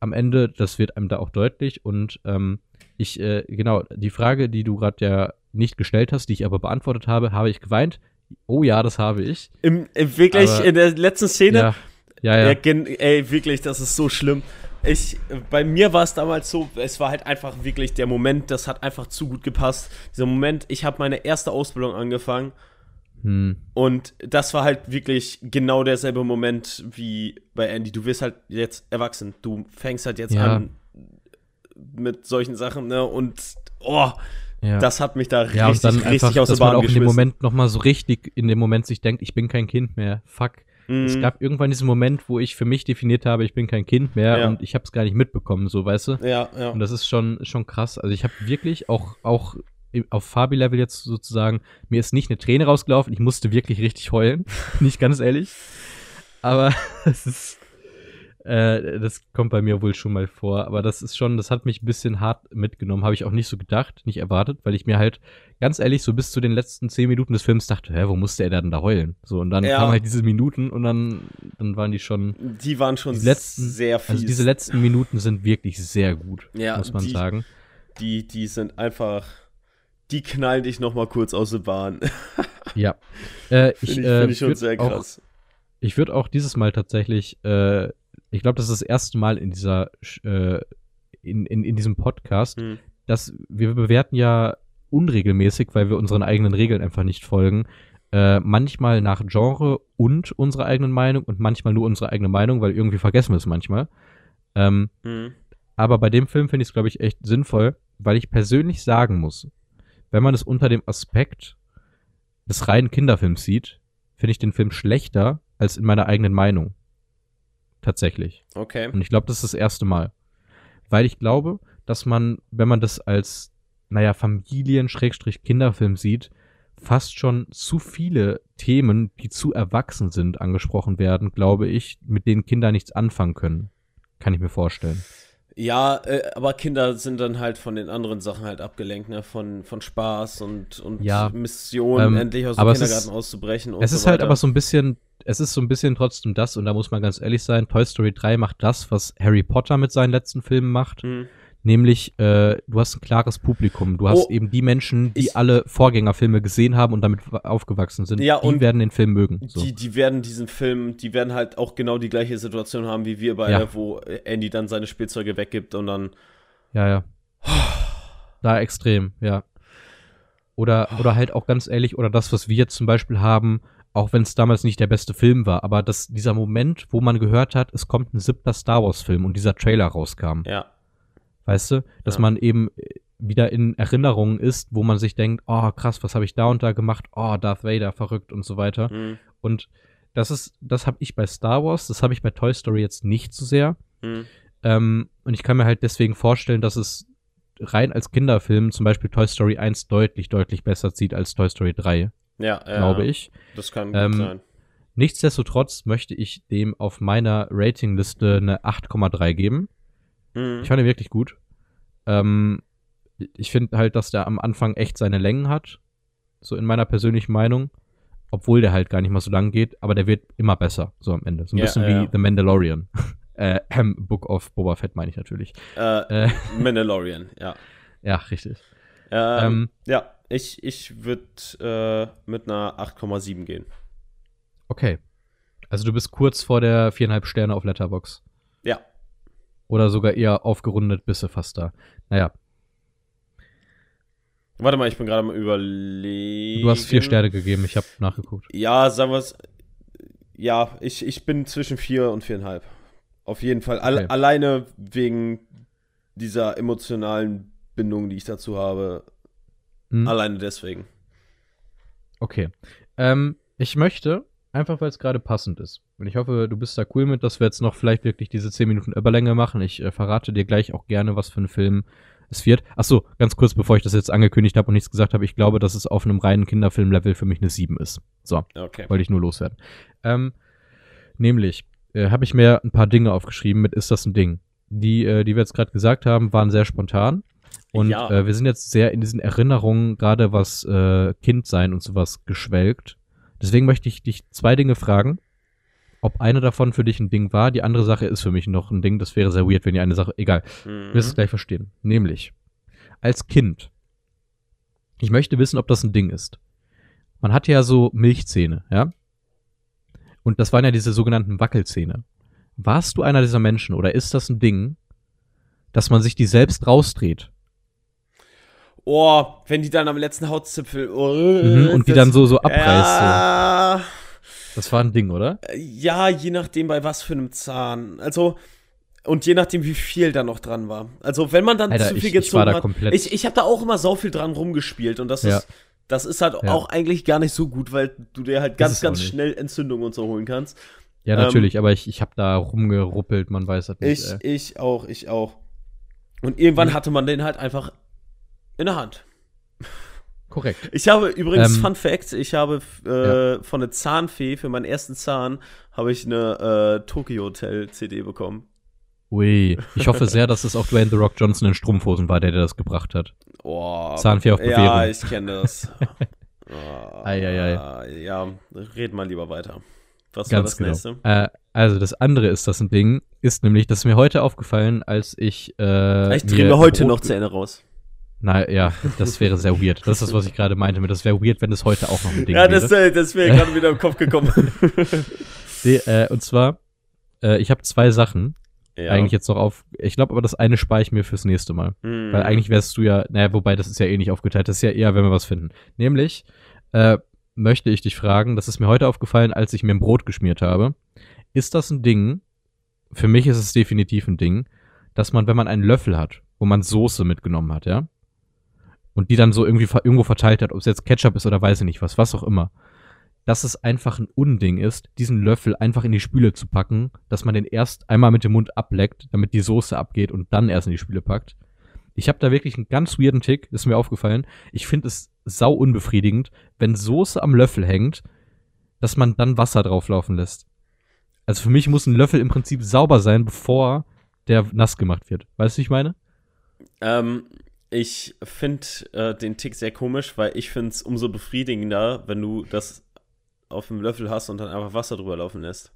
am Ende, das wird einem da auch deutlich. Und ähm, ich, äh, genau, die Frage, die du gerade ja nicht gestellt hast, die ich aber beantwortet habe, habe ich geweint. Oh ja, das habe ich. Im, im wirklich Aber- in der letzten Szene, Ja, ja, ja. Ja, gen- ey, wirklich, das ist so schlimm. ich, bei mir war es damals so, es war halt einfach wirklich der Moment, das hat einfach zu gut gepasst. Dieser Moment, ich habe meine erste Ausbildung angefangen Hm. und das war halt wirklich genau derselbe Moment wie bei Andy. Du wirst halt jetzt erwachsen. Du fängst halt jetzt Ja. an mit solchen Sachen, ne? Und oh, Ja. das hat mich da richtig, ja, und dann richtig einfach, aus der dass man Bahn auch in dem geschmissen. Moment nochmal so richtig in dem Moment sich denkt, ich bin kein Kind mehr. Fuck. Es Mhm. gab irgendwann diesen Moment, wo ich für mich definiert habe, ich bin kein Kind mehr Ja. und ich habe es gar nicht mitbekommen, so weißt du. Ja, ja. Und das ist schon, schon krass. Also ich habe wirklich auch, auch auf Fabi-Level jetzt sozusagen, mir ist nicht eine Träne rausgelaufen, ich musste wirklich richtig heulen, nicht ganz ehrlich. Aber es ist, äh, das kommt bei mir wohl schon mal vor. Aber das ist schon, das hat mich ein bisschen hart mitgenommen, habe ich auch nicht so gedacht, nicht erwartet, weil ich mir halt, ganz ehrlich, so bis zu den letzten zehn Minuten des Films dachte, hä, wo musste er denn da heulen? So, und dann Ja. kamen halt diese Minuten und dann, dann waren die schon, Die waren schon Die letzten- sehr fies. also diese letzten Minuten sind wirklich sehr gut, Ja, muss man die- sagen. die, die sind einfach, die knallen dich noch mal kurz aus der Bahn. Ja. Äh, ich Finde ich, äh, find ich schon sehr auch, krass. Ich würde auch dieses Mal tatsächlich, äh, ich glaube, das ist das erste Mal in dieser, äh, in, in, in diesem Podcast, Hm. dass wir bewerten ja unregelmäßig, weil wir unseren eigenen Regeln einfach nicht folgen. Äh, manchmal nach Genre und unserer eigenen Meinung und manchmal nur unsere eigene Meinung, weil irgendwie vergessen wir es manchmal. Ähm, Hm. aber bei dem Film finde ich es, glaube ich, echt sinnvoll, weil ich persönlich sagen muss, wenn man es unter dem Aspekt des reinen Kinderfilms sieht, finde ich den Film schlechter als in meiner eigenen Meinung. Tatsächlich. Okay. Und ich glaube, das ist das erste Mal. Weil ich glaube, dass man, wenn man das als, naja, Familien-Kinderfilm sieht, fast schon zu viele Themen, die zu erwachsen sind, angesprochen werden, glaube ich, mit denen Kinder nichts anfangen können. Kann ich mir vorstellen. Ja, äh, aber Kinder sind dann halt von den anderen Sachen halt abgelenkt, ne? Von, von Spaß und, und Ja. Mission, Ähm, endlich aus dem Kindergarten ist- auszubrechen und Es so ist halt aber so ein bisschen, es ist so ein bisschen trotzdem das, und da muss man ganz ehrlich sein, Toy Story 3 macht das, was Harry Potter mit seinen letzten Filmen macht, Hm. nämlich äh, du hast ein klares Publikum. Du hast Oh, eben die Menschen, die ich- alle Vorgängerfilme gesehen haben und damit wa- aufgewachsen sind, Ja, die und werden den Film mögen. So. Die, die werden diesen Film, die werden halt auch genau die gleiche Situation haben wie wir beide, Ja. wo Andy dann seine Spielzeuge weggibt und dann. Ja, ja. Da extrem, ja. Oder, oder halt auch ganz ehrlich, oder das, was wir jetzt zum Beispiel haben, auch wenn es damals nicht der beste Film war, aber dass dieser Moment, wo man gehört hat, es kommt ein siebter Star Wars-Film und dieser Trailer rauskam. Ja. Weißt du? Dass Ja. man eben äh, wieder in Erinnerungen ist, wo man sich denkt, oh krass, was habe ich da und da gemacht? Oh, Darth Vader, verrückt und so weiter. Hm. Und das ist, das habe ich bei Star Wars, das habe ich bei Toy Story jetzt nicht so sehr. Hm. Ähm, und ich kann mir halt deswegen vorstellen, dass es rein als Kinderfilm zum Beispiel Toy Story 1 deutlich, deutlich besser zieht als Toy Story 3, Ja, ja, glaube ich. Das kann Ähm, gut sein. Nichtsdestotrotz möchte ich dem auf meiner Ratingliste eine 8,3 geben. Hm. Ich fand ihn wirklich gut. Ähm, ich finde halt, dass der am Anfang echt seine Längen hat. So in meiner persönlichen Meinung. Obwohl der halt gar nicht mal so lang geht, aber der wird immer besser, so am Ende. So ein Ja, bisschen ja, wie. The Mandalorian. äh, ähm, Book of Boba Fett meine ich natürlich. Äh, Äh, Mandalorian, ja. ja, richtig. Ähm, Ähm, ja, ich, ich würde äh, mit einer 8,7 gehen. Okay. Also du bist kurz vor der viereinhalb Sterne auf Letterbox. Ja. Oder sogar eher aufgerundet bist du fast da. Naja, Warte mal, ich bin gerade mal überlegen. du hast vier Sterne gegeben, ich habe nachgeguckt. Ja, sagen wir es. Ja, ich, ich bin zwischen vier und viereinhalb. Auf jeden Fall. Alle, Okay. Alleine wegen dieser emotionalen Bindung, die ich dazu habe. Hm? Alleine deswegen. Okay. Ähm, ich möchte, einfach weil es gerade passend ist. Und ich hoffe, du bist da cool mit, dass wir jetzt noch vielleicht wirklich diese 10 Minuten Überlänge machen. Ich äh, verrate dir gleich auch gerne, was für ein Film es wird. Ach so, ganz kurz, bevor ich das jetzt angekündigt habe und nichts gesagt habe, ich glaube, dass es auf einem reinen Kinderfilm-Level für mich eine 7 ist. So, Okay. wollte ich nur loswerden. Ähm, nämlich äh, habe ich mir ein paar Dinge aufgeschrieben mit Ist das ein Ding? Die, äh, die wir jetzt gerade gesagt haben, waren sehr spontan. Und Ja. äh, wir sind jetzt sehr in diesen Erinnerungen, gerade was äh, Kindsein und sowas, geschwelgt. Deswegen möchte ich dich zwei Dinge fragen. Ob eine davon für dich ein Ding war, die andere Sache ist für mich noch ein Ding. Das wäre sehr weird, wenn die eine Sache. Egal. Mhm. Du wirst es gleich verstehen. Nämlich, als Kind. Ich möchte wissen, ob das ein Ding ist. Man hat ja so Milchzähne, ja? Und das waren ja diese sogenannten Wackelzähne. warst du einer dieser Menschen oder ist das ein Ding, dass man sich die selbst rausdreht? Oh, wenn die dann am letzten Hautzipfel. Oh, Mhm, und die dann so, so abreißt. So. Ja, Das war ein Ding, oder? ja, je nachdem bei was für einem Zahn. Also. Und je nachdem, wie viel da noch dran war. Also, wenn man dann Alter, zu viel ich- ich gezogen war da hat. Ich, ich habe da auch immer so viel dran rumgespielt. Und das Ja. ist. Das ist halt Ja. auch eigentlich gar nicht so gut, weil du dir halt ganz, ganz schnell Entzündungen und so holen kannst. Ja, Ähm, natürlich, aber ich, ich habe da rumgeruppelt, man weiß das nicht. Ich, äh. ich auch, ich auch. Und irgendwann Mhm. hatte man den halt einfach in der Hand. Korrekt. Ich habe übrigens, Ähm, Fun Fact, ich habe äh, von der Zahnfee für meinen ersten Zahn habe ich eine äh, Tokyo Hotel CD bekommen. Ui, ich hoffe sehr, dass es auch Dwayne The Rock Johnson in Strumpfhosen war, der dir das gebracht hat. Oh, Zahnfee auf Ja, Bewährung. ich kenne das. oh, Ei, Ja, red mal lieber weiter. Was Ganz war das genau. nächste? Äh, also das andere ist das ein Ding, ist nämlich, das ist mir heute aufgefallen, als ich äh, ich drehe mir heute noch Zähne raus. Na ja, das wäre sehr weird. Das ist das, was ich gerade meinte. Das wäre weird, wenn das heute auch noch ein Ding Ja, das, wäre. äh, das wäre gerade wieder im Kopf gekommen. Nee, äh, und zwar, äh, ich habe zwei Sachen ja. eigentlich jetzt noch auf. Ich glaube aber, das eine spare ich mir fürs nächste Mal. Hm. Weil eigentlich wärst du ja, naja, wobei das ist ja eh nicht aufgeteilt, das ist ja eher, wenn wir was finden. Nämlich äh, möchte ich dich fragen, das ist mir heute aufgefallen, als ich mir ein Brot geschmiert habe. Ist das ein Ding? Für mich ist es definitiv ein Ding, dass man, wenn man einen Löffel hat, wo man Soße mitgenommen hat, ja, und die dann so irgendwie ver irgendwo verteilt hat, ob es jetzt Ketchup ist oder weiß ich nicht was, was auch immer, dass es einfach ein Unding ist, diesen Löffel einfach in die Spüle zu packen, dass man den erst einmal mit dem Mund ableckt, damit die Soße abgeht und dann erst in die Spüle packt. Ich habe da wirklich einen ganz weirden Tick, ist mir aufgefallen. Ich finde es sau unbefriedigend, wenn Soße am Löffel hängt, dass man dann Wasser drauflaufen lässt. Also für mich muss ein Löffel im Prinzip sauber sein, bevor der nass gemacht wird. Weißt du, wie ich meine? Ähm, ich finde äh, den Tick sehr komisch, weil ich finde es umso befriedigender, wenn du das auf dem Löffel hast und dann einfach Wasser drüber laufen lässt.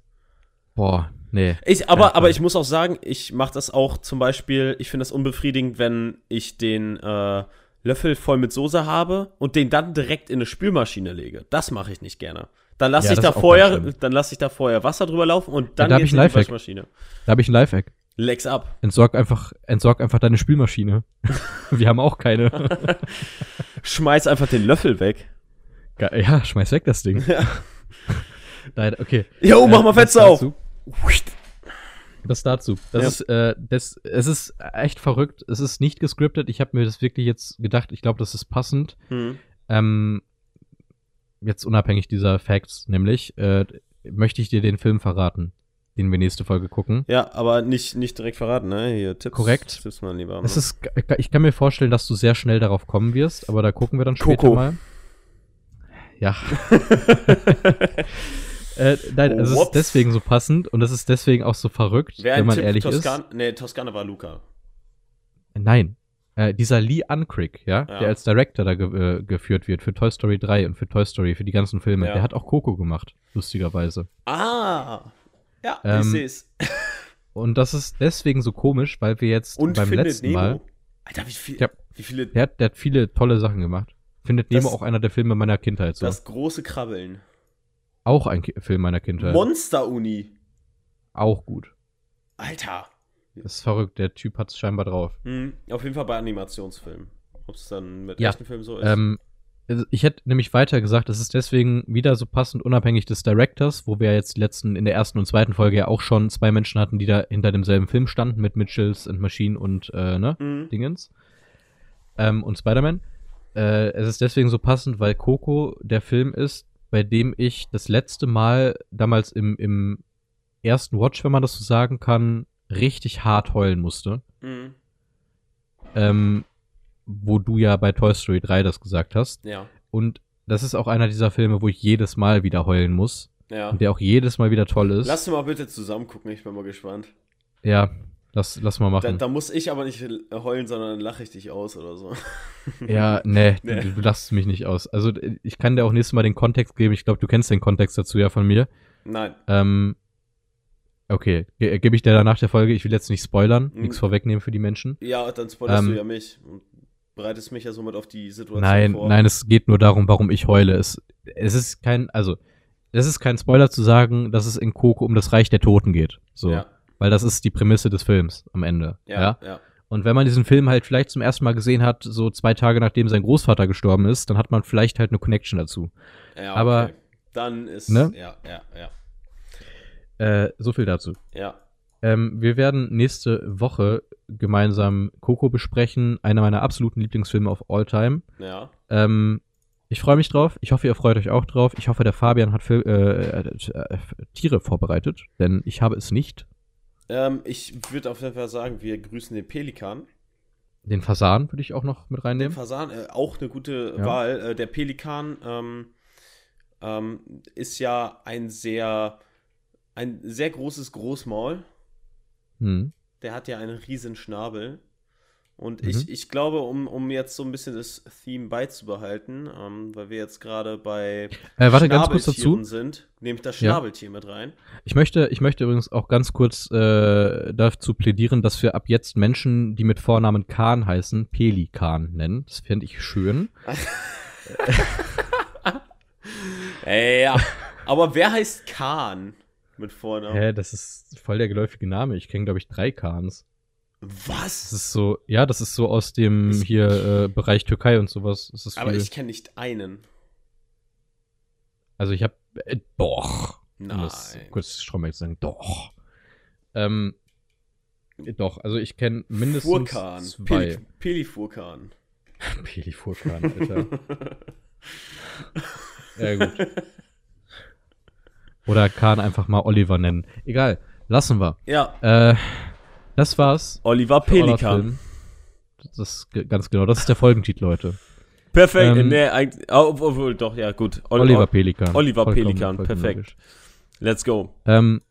Boah, nee. Ich, aber, aber ich muss auch sagen, ich mache das auch zum Beispiel, ich finde das unbefriedigend, wenn ich den äh, Löffel voll mit Soße habe und den dann direkt in eine Spülmaschine lege. Das mache ich nicht gerne. Dann lasse Ja, ich da vorher, dann lasse ich da vorher Wasser drüber laufen und dann da hab geht's in die. Waschmaschine. Da habe ich ein Lifehack. Lex ab. Entsorg einfach, entsorg einfach deine Spülmaschine. Wir haben auch keine. Schmeiß einfach den Löffel weg. Ja, schmeiß weg das Ding. Ja. Nein, okay. Jo, mach mal Äh, das Fenster auf. Das dazu. Das Ja. ist, äh, das, es ist echt verrückt. Es ist nicht gescriptet. Ich habe mir das wirklich jetzt gedacht. Ich glaube, das ist passend. Hm. Ähm, jetzt unabhängig dieser Facts, nämlich, äh, möchte ich dir den Film verraten, den wir nächste Folge gucken. Ja, aber nicht, nicht direkt verraten, ne? Hier, Tipps. Korrekt. Tipps mal lieber. Es ist, ich kann mir vorstellen, dass du sehr schnell darauf kommen wirst, aber da gucken wir dann später Coco. mal. Ja. äh, nein, es ist deswegen so passend und es ist deswegen auch so verrückt, Wer wenn man Tipp, ehrlich Toskan Nee, Toskana war Luca. ist. Nein. Äh, dieser Lee Unkrich, ja, Ja. der als Director da ge äh, geführt wird für Toy Story 3 und für Toy Story, für die ganzen Filme, Ja. der hat auch Coco gemacht, lustigerweise. Ah. Ja, Ähm, ich seh's. Und das ist deswegen so komisch, weil wir jetzt Und beim findet letzten Nemo. Mal, Alter, wie viel, Ja. wie viele, der hat, der hat viele tolle Sachen gemacht. Findet Nemo Das- auch einer der Filme meiner Kindheit so. das große Krabbeln. auch ein Ki Film meiner Kindheit. Monster-Uni. auch gut. Alter. Das ist verrückt, der Typ hat's scheinbar drauf. Hm, auf jeden Fall bei Animationsfilmen. Ob es dann mit Ja. echten Filmen so ist. Ähm, ich hätte nämlich weiter gesagt, es ist deswegen wieder so passend unabhängig des Directors, wo wir jetzt letzten in der ersten und zweiten Folge ja auch schon zwei Menschen hatten, die da hinter demselben Film standen mit Mitchells and Machine und äh, ne, Hm. Dingens ähm, und Spider-Man. Äh, es ist deswegen so passend, weil Coco der Film ist, bei dem ich das letzte Mal damals im, im ersten Watch, wenn man das so sagen kann, richtig hart heulen musste. Hm. Ähm, wo du ja bei Toy Story 3 das gesagt hast. Ja. Und das ist auch einer dieser Filme, wo ich jedes Mal wieder heulen muss. Ja. Und der auch jedes Mal wieder toll ist. Lass uns mal bitte zusammen gucken, ich bin mal gespannt. ja, lass, lass mal Da, machen. da muss ich aber nicht heulen, sondern dann lache ich dich aus oder so. ja, nee, Nee. Du, du lachst mich nicht aus. Also ich kann dir auch nächstes Mal den Kontext geben. Ich glaube, du kennst den Kontext dazu ja von mir. Nein. Ähm, okay, ge gebe ich dir danach der Folge. Ich will jetzt nicht spoilern, Mhm. nichts vorwegnehmen für die Menschen. Ja, dann spoilerst Ähm, du ja mich und bereitest mich ja somit auf die Situation Nein, vor. nein, es geht nur darum, warum ich heule. Es, es ist kein, also es ist kein Spoiler zu sagen, dass es in Coco um das Reich der Toten geht. So. Ja. Weil das ist die Prämisse des Films am Ende. Ja, ja? ja. Und wenn man diesen Film halt vielleicht zum ersten Mal gesehen hat, so zwei Tage nachdem sein Großvater gestorben ist, dann hat man vielleicht halt eine Connection dazu. ja Aber- okay. dann ist, Ne? ja, ja, ja, Äh, so viel dazu. ja. Ähm, wir werden nächste Woche gemeinsam Coco besprechen, einer meiner absoluten Lieblingsfilme of all time. Ja, Ähm, ich freue mich drauf. Ich hoffe, ihr freut euch auch drauf. Ich hoffe, der Fabian hat Fil äh, äh, äh, Tiere vorbereitet, denn ich habe es nicht. ähm, ich würde auf jeden Fall sagen, wir grüßen den Pelikan. Den Fasan würde ich auch noch mit Den reinnehmen. Fasan, äh, auch eine gute Ja. Wahl. Äh, der Pelikan ähm, ähm, ist ja ein sehr, ein sehr großes Großmaul. Hm. Der hat ja einen riesen Schnabel. Und Mhm. ich, ich glaube, um, um jetzt so ein bisschen das Theme beizubehalten, ähm, weil wir jetzt gerade bei Äh, warte ganz kurz dazu. sind, nehme ich das Ja. Schnabeltier mit rein. Ich möchte, ich möchte übrigens auch ganz kurz äh, dazu plädieren, dass wir ab jetzt Menschen, die mit Vornamen Kahn heißen, Pelikan nennen. Das fände ich schön. Äh, ja, aber wer heißt Kahn mit Vornamen? Hä, das ist voll der geläufige Name. Ich kenne, glaube ich, drei Kahns. Das Was? ist so, ja, das ist so aus dem Das- hier äh, Bereich Türkei und sowas. Das Aber viel, ich kenne nicht einen. also ich habe, äh, doch. Nein. das kurz Stromberg sagen, doch. Ähm, doch, also ich kenne mindestens Furkan. zwei. Peli, Pelifurkan. Pelifurkan, Alter. ja, gut. Oder Kahn einfach mal Oliver nennen. Egal, lassen wir. Ja, Äh, das war's. Oliver Pelikan. Das ist ganz genau, das ist der Folgentitel heute. Perfekt. Ähm, nee, eigentlich, oh, obwohl, doch, ja, gut. Ol- Oliver Ol- Pelikan. Oliver Vollkommen- Pelikan, vollkommen perfekt. logisch. Let's go. Ähm,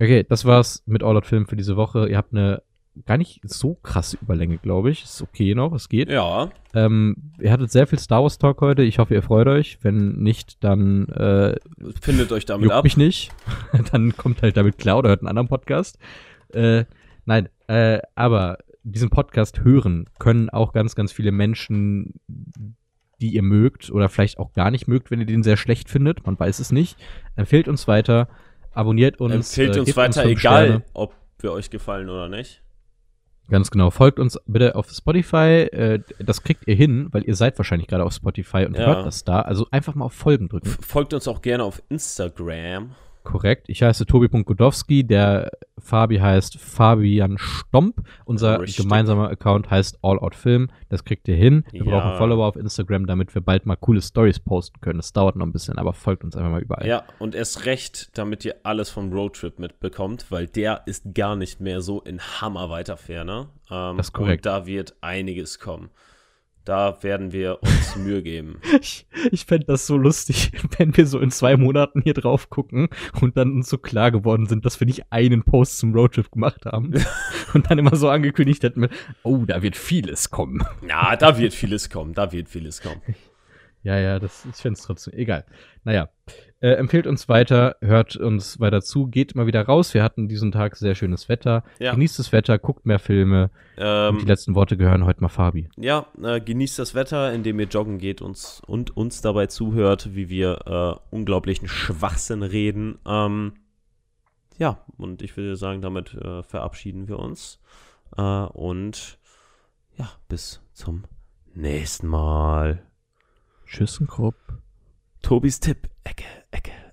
okay, das war's mit All Out Film für diese Woche. Ihr habt eine gar nicht so krasse Überlänge, glaube ich. Ist okay noch, es geht. Ja, Ähm, ihr hattet sehr viel Star Wars Talk heute. Ich hoffe, ihr freut euch. Wenn nicht, dann äh, findet euch damit ab. mich nicht. dann kommt halt damit klar oder hört einen anderen Podcast. Äh, nein, äh, aber diesen Podcast hören können auch ganz, ganz viele Menschen, die ihr mögt oder vielleicht auch gar nicht mögt, wenn ihr den sehr schlecht findet. Man weiß es nicht. Empfehlt uns weiter, abonniert uns. Empfehlt äh, uns weiter, fünf egal, Sterne. ob wir euch gefallen oder nicht. Ganz genau. Folgt uns bitte auf Spotify. Äh, das kriegt ihr hin, weil ihr seid wahrscheinlich gerade auf Spotify und Ja. hört das da. Also einfach mal auf Folgen drücken. Folgt uns auch gerne auf Instagram. Korrekt. Ich heiße Tobi.godowski, der Fabi heißt Fabian Stomp. Unser Richtig. gemeinsamer Account heißt All Out Film. Das kriegt ihr hin. Wir Ja. brauchen Follower auf Instagram, damit wir bald mal coole Stories posten können. Das dauert noch ein bisschen, aber folgt uns einfach mal überall. Ja, und erst recht, damit ihr alles vom Roadtrip mitbekommt, weil der ist gar nicht mehr so in hammerweiter Ferne. Ähm, Das ist korrekt. Und da wird einiges kommen. Da werden wir uns Mühe geben. Ich, ich fände das so lustig, wenn wir so in zwei Monaten hier drauf gucken und dann uns so klar geworden sind, dass wir nicht einen Post zum Roadtrip gemacht haben. und dann immer so angekündigt hätten mit, oh, da wird vieles kommen. Ja, da wird vieles kommen, da wird vieles kommen. Ja, ja, das, ich finde es trotzdem egal. Naja, äh, empfehlt uns weiter, hört uns weiter zu, geht mal wieder raus. Wir hatten diesen Tag sehr schönes Wetter. Ja. Genießt das Wetter, guckt mehr Filme. Und die Ähm, letzten Worte gehören heute mal Fabi. ja, äh, genießt das Wetter, indem ihr joggen geht uns, und uns dabei zuhört, wie wir äh, unglaublichen Schwachsinn reden. Ähm, ja, und ich würde sagen, damit äh, verabschieden wir uns. Äh, und ja, bis zum nächsten Mal. Tschüssenkrupp. Tobis Tipp, Ecke, Ecke.